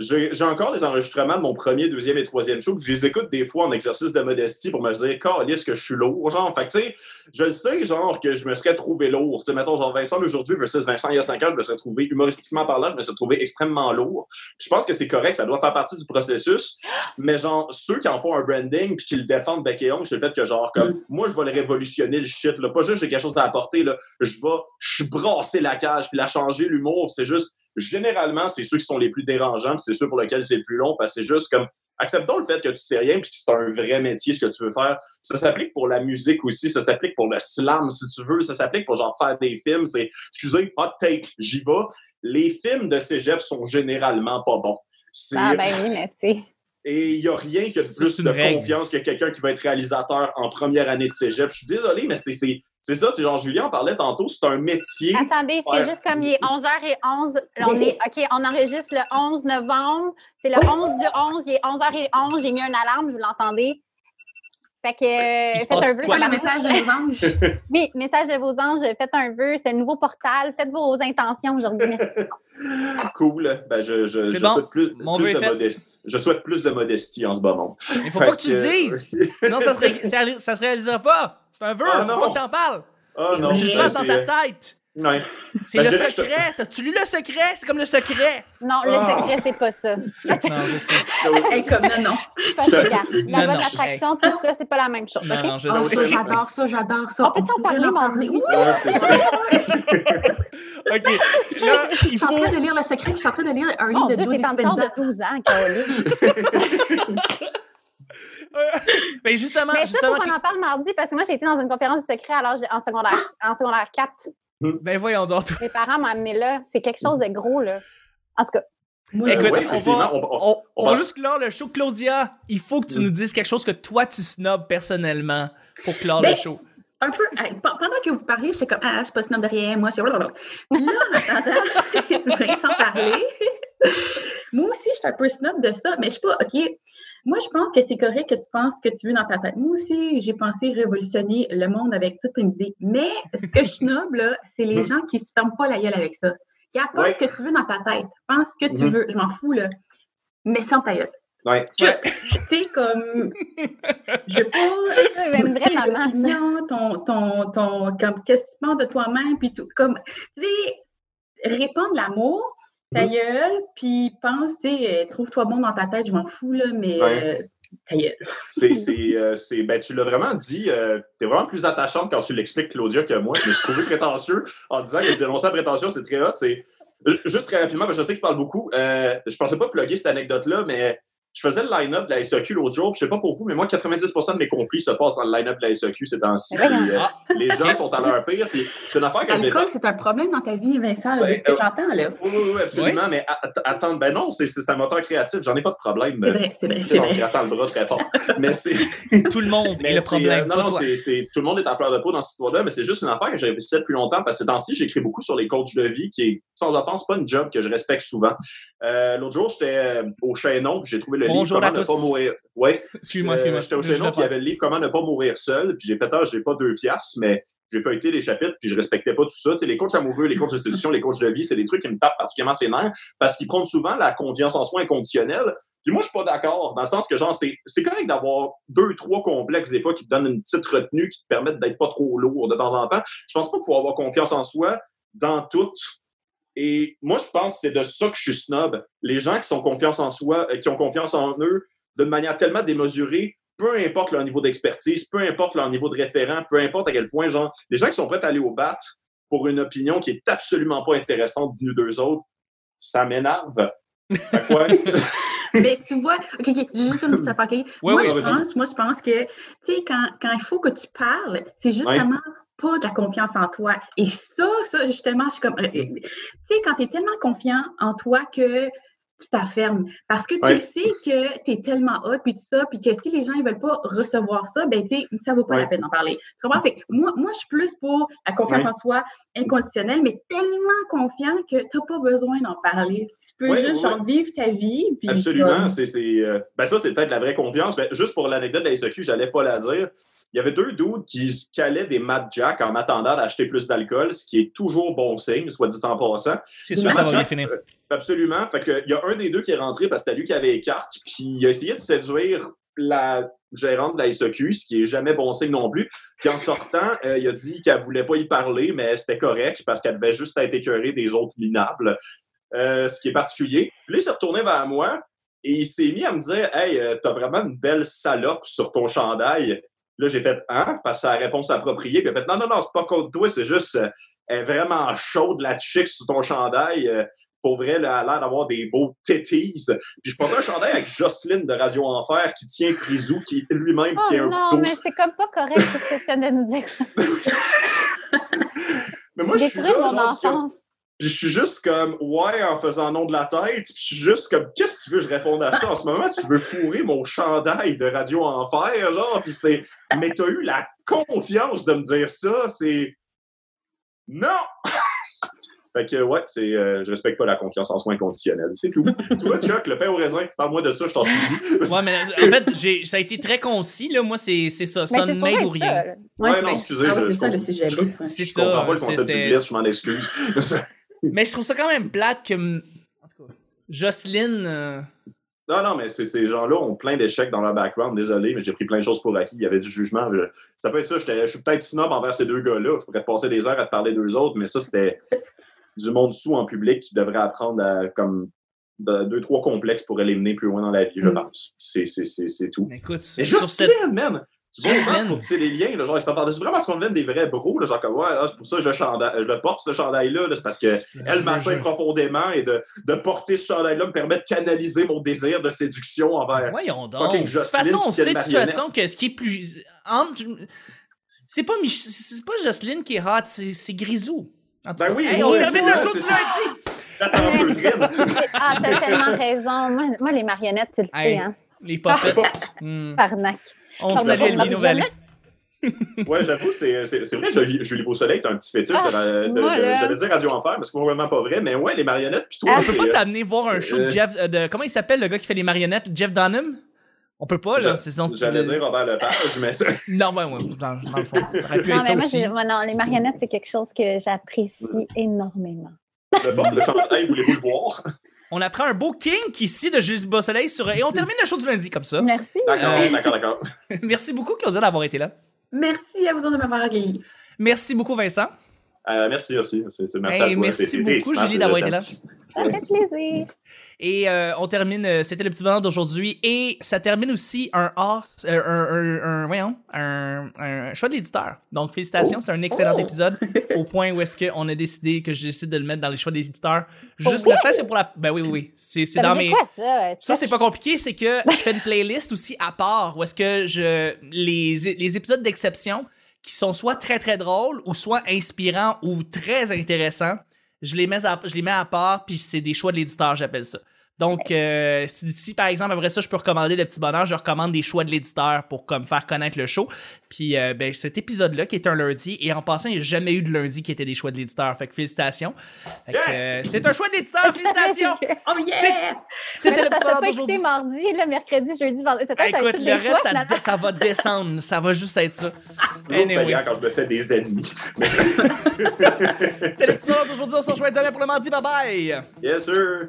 J'ai encore des enregistrements de mon premier, deuxième et troisième show. puis Je les écoute des fois en exercice de modestie pour me dire, est-ce que je suis lourd? Genre, fait que, tu sais, je le sais, genre, que je me serais trouvé lourd. Tu sais, mettons, genre, Vincent aujourd'hui versus Vincent il y a cinq ans, je me serais trouvé, humoristiquement parlant, je me serais trouvé extrêmement lourd. Je pense que c'est correct, ça doit faire partie du processus. Mais, genre, ceux qui en font un branding puis qui le défendent bec et ongle, c'est le fait que, genre, comme, moi, je vais le révolutionner, le shit, là. Pas juste j'ai quelque chose à apporter, là. Je vais, je brasser la cage puis la changer, l'humour. C'est juste, généralement, c'est ceux qui sont les plus dérangeants, c'est ceux pour lesquels c'est le plus long, parce que c'est juste comme acceptons le fait que tu sais rien puis que c'est un vrai métier ce que tu veux faire. Ça s'applique pour la musique aussi, ça s'applique pour le slam si tu veux, ça s'applique pour genre faire des films, c'est excusez, hot take, j'y vais. Les films de cégep sont généralement pas bons. C'est- Ah, ben oui, mais tu sais. et il n'y a rien que de plus de règle. confiance que quelqu'un qui va être réalisateur en première année de cégep. Je suis désolé, mais c'est- c'est ça, tu genre, Julien en parlait tantôt, c'est un métier. Attendez, c'est Ouais. juste comme il est 11h11. Là, on est, OK, on enregistre le 11 novembre. C'est le 11 du 11. Il est 11h11. J'ai mis une alarme, vous l'entendez? Fait que euh, se faites un vœu. quoi? Le message de vos anges. Oui, message de vos anges. Faites un vœu. C'est un nouveau portal. Faites vos intentions aujourd'hui. Cool. Ben, je, je, C'est je bon. souhaite plus, de modestie. Je souhaite plus de modestie en ce monde. Il faut Fait pas que tu le dises. Sinon, ça, serait, ça, ça se réalisera pas. C'est un vœu. Ah, faut non. pas que t'en parles. Ah non, tu le fasses dans ta euh, tête. Ouais. C'est Ben, le je je te- secret. T'as-tu lu le secret? C'est comme le secret. Non, le Ah. secret, c'est pas ça. Non, je sais. Hey, comme non, non. Regarde, Non, la bonne non. attraction, tout ça, c'est pas la même chose. Non, OK? non, je Oh, sais. ça, j'adore ça, j'adore ça. On peut-tu en parler, en Mardi? Oui, Ouais, c'est ça. OK. Là, Je suis en faut... train de lire Le Secret, puis je suis en train de lire Early Mon de Dieu, t'es encore de 12 ans, Caroline. Ben justement, Mais ça, justement... faut qu'on en parle mardi parce que moi, j'ai été dans une conférence du secret l'âge en secondaire, en secondaire 4. Ben voyons donc. toi. Mes parents m'ont amené là. C'est quelque chose de gros, là. En tout cas, Moi, Écoute, ouais, on, va, on- on- on- on on va juste clore le show. Claudia, il faut que tu Mm. nous dises quelque chose que toi, tu snobs personnellement pour clore Ben, le show. un peu, pendant que vous parliez, j'étais comme, ah, je suis pas snob de rien, moi, c'est là, en attendant, Vincent parler, moi aussi, je suis un peu snob de ça, mais je suis pas, OK, moi, je pense que c'est correct que tu penses ce que tu veux dans ta tête. Moi aussi, j'ai pensé révolutionner le monde avec toute une idée. Mais ce que je snob, là, c'est les gens qui se ferment pas la gueule avec ça. Qui pense Ouais. ce que tu veux dans ta tête. Pense ce que tu Mhm. veux. Je m'en fous, là. Mais ferme ta gueule. Ouais. Tu sais, comme, je veux pas vraiment ton, ton, ton, comme, qu'est-ce que tu penses de toi-même, puis tout, comme, tu sais, répandre l'amour, ta Mhm. gueule, puis pense, tu sais, euh, trouve-toi bon dans ta tête, je m'en fous, là, mais Ouais. euh, ta gueule. C'est, c'est, euh, c'est- ben, tu l'as vraiment dit, euh, t'es vraiment plus attachante quand tu l'expliques, Claudia, que moi. Je me suis trouvé prétentieux en disant que je dénonçais la prétention, c'est très hot. C'est, juste très rapidement, parce que je sais qu'il parle beaucoup, je pensais pas plugger cette anecdote-là, mais je faisais le line-up de la SEQ l'autre jour, je sais pas pour vous, mais moi, 90% de mes conflits se passent dans le line-up de la SEQ ces temps-ci. Euh, les gens sont à leur pire, puis c'est une affaire que je L'alcool, c'est un problème dans ta vie, Vincent, là, ce que euh, j'entends, là. Oui, oui, oui, absolument, mais att- attends, ben non, c'est, c'est un moteur créatif, j'en ai pas de problème. C'est vrai, c'est vrai, on le bras très fort. Mais c'est. Tout le monde Mais est le problème. euh, non, non, c'est, c'est- tout le monde est en fleur de peau dans cette histoire-là, mais c'est juste une affaire que j'ai réfléchi depuis longtemps parce que ces temps-ci, j'écris beaucoup sur les coachs de vie, qui est, sans offense, pas une job que je respecte souvent. Euh, l'autre jour, j'étais au Chaînon, j'ai trouvé le Bonjour livre à Comment ne tous. pas mourir. Ouais, Excuse-moi, euh, excuse-moi. J'étais au Chaînon, puis il y avait le livre Comment ne pas mourir seul, puis j'ai fait, ah, j'ai pas deux piastres, mais j'ai feuilleté les chapitres, puis je respectais pas tout ça. Tu sais, les coachs amoureux, les coachs de séduction, les coachs de vie, c'est des trucs qui me tapent particulièrement ses nerfs parce qu'ils prônent souvent la confiance en soi inconditionnelle. Puis moi, je suis pas d'accord, dans le sens que, genre, c'est c'est correct d'avoir deux, trois complexes, des fois, qui te donnent une petite retenue, qui te permettent d'être pas trop lourd de temps en temps. Je pense pas qu'il faut avoir confiance en soi dans tout. Et moi, je pense que c'est de ça que je suis snob. Les gens qui sont confiance en soi, euh, qui ont confiance en eux d'une manière tellement démesurée, peu importe leur niveau d'expertise, peu importe leur niveau de référent, peu importe à quel point, genre, les gens qui sont prêts à aller au bat pour une opinion qui est absolument pas intéressante venue d'eux autres, ça m'énerve. Mais tu vois, OK, OK, j'ai juste une petite affaire? Ouais, moi, ouais, je pense, moi, je pense que, tu sais, quand, quand il faut que tu parles, c'est justement pas de la confiance en toi. Et ça, ça, justement, je suis comme, euh, euh, tu sais, quand tu es tellement confiant en toi que tu t'affirmes. Parce que tu Ouais. sais que tu es tellement hot, puis tout ça, puis que si les gens ne veulent pas recevoir ça, ben, tu sais, ça vaut pas Ouais. la peine d'en parler. Tu comprends? Fait que moi, moi, je suis plus pour la confiance Ouais. en soi inconditionnelle, mais tellement confiant que tu n'as pas besoin d'en parler. Tu peux juste, genre, vivre ta vie, puis Absolument. C'est, c'est, euh, ben ça, c'est peut-être la vraie confiance. Ben, juste pour l'anecdote de la SEQ, j'allais pas la dire. Il y avait deux dudes qui se calaient des Mad Jack en attendant d'acheter plus d'alcool, ce qui est toujours bon signe, soit dit en passant. C'est sûr, ça va bien finir. euh, Absolument. Fait que, il y a un des deux qui est rentré parce que c'était lui qui avait les cartes, puis il a essayé de séduire la gérante de la SEQ, ce qui est jamais bon signe non plus. Puis en sortant, euh, il a dit qu'elle voulait pas y parler, mais c'était correct parce qu'elle devait juste être écœurée des autres minables, euh, ce qui est particulier. Puis là, il s'est retourné vers moi et il s'est mis à me dire Hey, euh, t'as vraiment une belle salope sur ton chandail. Là, j'ai fait Hein? Parce que c'est la réponse appropriée. Puis il a fait Non, non, non, c'est pas contre toi, c'est juste euh, elle est vraiment chaude, la chick sur ton chandail. Euh, pour vrai, elle a l'air d'avoir des beaux titties. Puis je portais un chandail avec Jocelyne de Radio Enfer qui tient Frisou, qui lui-même Oh tient un non, couteau. mais c'est comme pas correct ce que tu viens de nous dire. Mais moi, je suis là, mon genre, enfance. Puis je suis juste comme, ouais, en faisant nom de la tête. Puis je suis juste comme, qu'est-ce que tu veux que je réponde à ça? En ce moment, tu veux fourrer mon chandail de Radio Enfer, genre. Puis c'est, mais t'as eu la confiance de me dire ça. C'est. Non! Fait que, ouais, c'est, euh, je respecte pas la confiance en soi inconditionnelle. C'est tout. Toi, Chuck, le pain au raisin, parle-moi de ça, je t'en suis. Ouais, mais en fait, j'ai, ça a été très concis, là. Moi, c'est, c'est ça. Sunmade ou rien. ça. Ouais, Ouais. non, excusez, Ah je, c'est ça le sujet comprends pas le concept du blitz, je m'en excuse. Mais je trouve ça quand même plate que. En tout cas, Jocelyne. euh, Non, non, mais ces gens-là ont plein d'échecs dans leur background. Désolé, mais j'ai pris plein de choses pour acquis. Il y avait du jugement. Je- Ça peut être ça. Je suis peut-être snob envers ces deux gars-là. Je pourrais te passer des heures à te parler d'eux autres, mais ça, c'était du monde sous en public qui devrait apprendre à, comme, de- deux, trois complexes pour éliminer plus loin dans la vie, je Mm. pense. C'est tout. mais écoute, Mais sur cette. man! Jocelyne. vraiment pour tisser les liens, là, genre, ils s'entendaient vraiment à ce qu'on devienne des vrais bros, là, genre comme, ouais, c'est pour ça que je je le porte, ce chandail-là, là, c'est parce que elle Je- m'attire je- profondément et de, de porter ce chandail-là me permet de canaliser mon désir de séduction envers. Voyons donc. Fucking De toute façon, on sait de toute façon que ce qui est plus. C'est pas, Mich- pas Jocelyne qui est hot, c'est c'est Grisou. En tout Ben oui, Hey, oui, on oui, termine le show du lundi. Ah, t'as tellement raison. Moi, moi, les marionnettes, tu le Hey. sais, hein. Les popettes. Hmm. Parnac. On salue Elvino Vallée. Ouais, j'avoue, c'est vrai, Julie, Beausoleil, t'as un petit fétiche de, la- de-. J'allais dire Radio Enfer, mais c'est probablement pas vrai, mais ouais, les marionnettes, puis toi, Ah, On peut pas euh, t'amener voir un show de euh, Jeff. euh, de, comment il s'appelle le gars qui fait les marionnettes Jeff Dunham? On peut pas, là. C'est J'allais dire Robert Lepage, mais ça. Non, ouais, ouais. Dans, dans le fond. Ça aurait pu Non, être ça mais moi, aussi. j'ai- moi, non, les marionnettes, c'est quelque chose que j'apprécie énormément. Le porte le chandail, voulez-vous le voir? On apprend un beau kink ici de Juste Bas Soleil sur. Et on termine le show du lundi comme ça. Merci. D'accord, Euh, d'accord, d'accord. Merci beaucoup, Claudia, d'avoir été là. Merci à vous de m'avoir accueilli. Merci beaucoup, Vincent. Euh, merci aussi. C'est, c'est, merci, Hey, merci beaucoup, Julie, d'avoir été là. Ça fait plaisir. Et euh, on termine, euh, c'était le petit bonheur d'aujourd'hui. Et ça termine aussi un hors, euh, un, un, un- voyons, un, un choix de l'éditeur. Donc félicitations, Oh. c'est un excellent Oh. épisode au point où est-ce qu'on a décidé que je décide de le mettre dans les choix de l'éditeur. Juste oui? ne serait-ce que pour la. Ben oui, oui, oui. C'est, dans mes. quoi, ça? Ça, c'est pas compliqué, c'est que je fais une playlist aussi à part où est-ce que je. Les, les épisodes d'exception qui sont soit très très drôles ou soit inspirants ou très intéressants, je les mets à, part, puis c'est des choix de l'éditeur, j'appelle ça. Donc, euh, si, si, par exemple, après ça, je peux recommander le petit bonheur, je recommande des choix de l'éditeur pour comme faire connaître le show. Puis, euh, ben, cet épisode-là, qui est un lundi, et en passant, il n'y a jamais eu de lundi qui était des choix de l'éditeur. Fait que félicitations. Fait que, Yes! euh, c'est un choix de l'éditeur, félicitations! Oh yeah! C'était le ça petit t'a bonheur pas d'aujourd'hui. mardi, le mercredi, jeudi, vendredi. Ah, écoute, le reste, choix, ça, finalement. ça va descendre. Ça va juste être ça. Anyway. quand je me fais des ennemis. C'était le petit bonheur d'aujourd'hui. On se rejoint demain pour le mardi. Bye bye! yes, sir.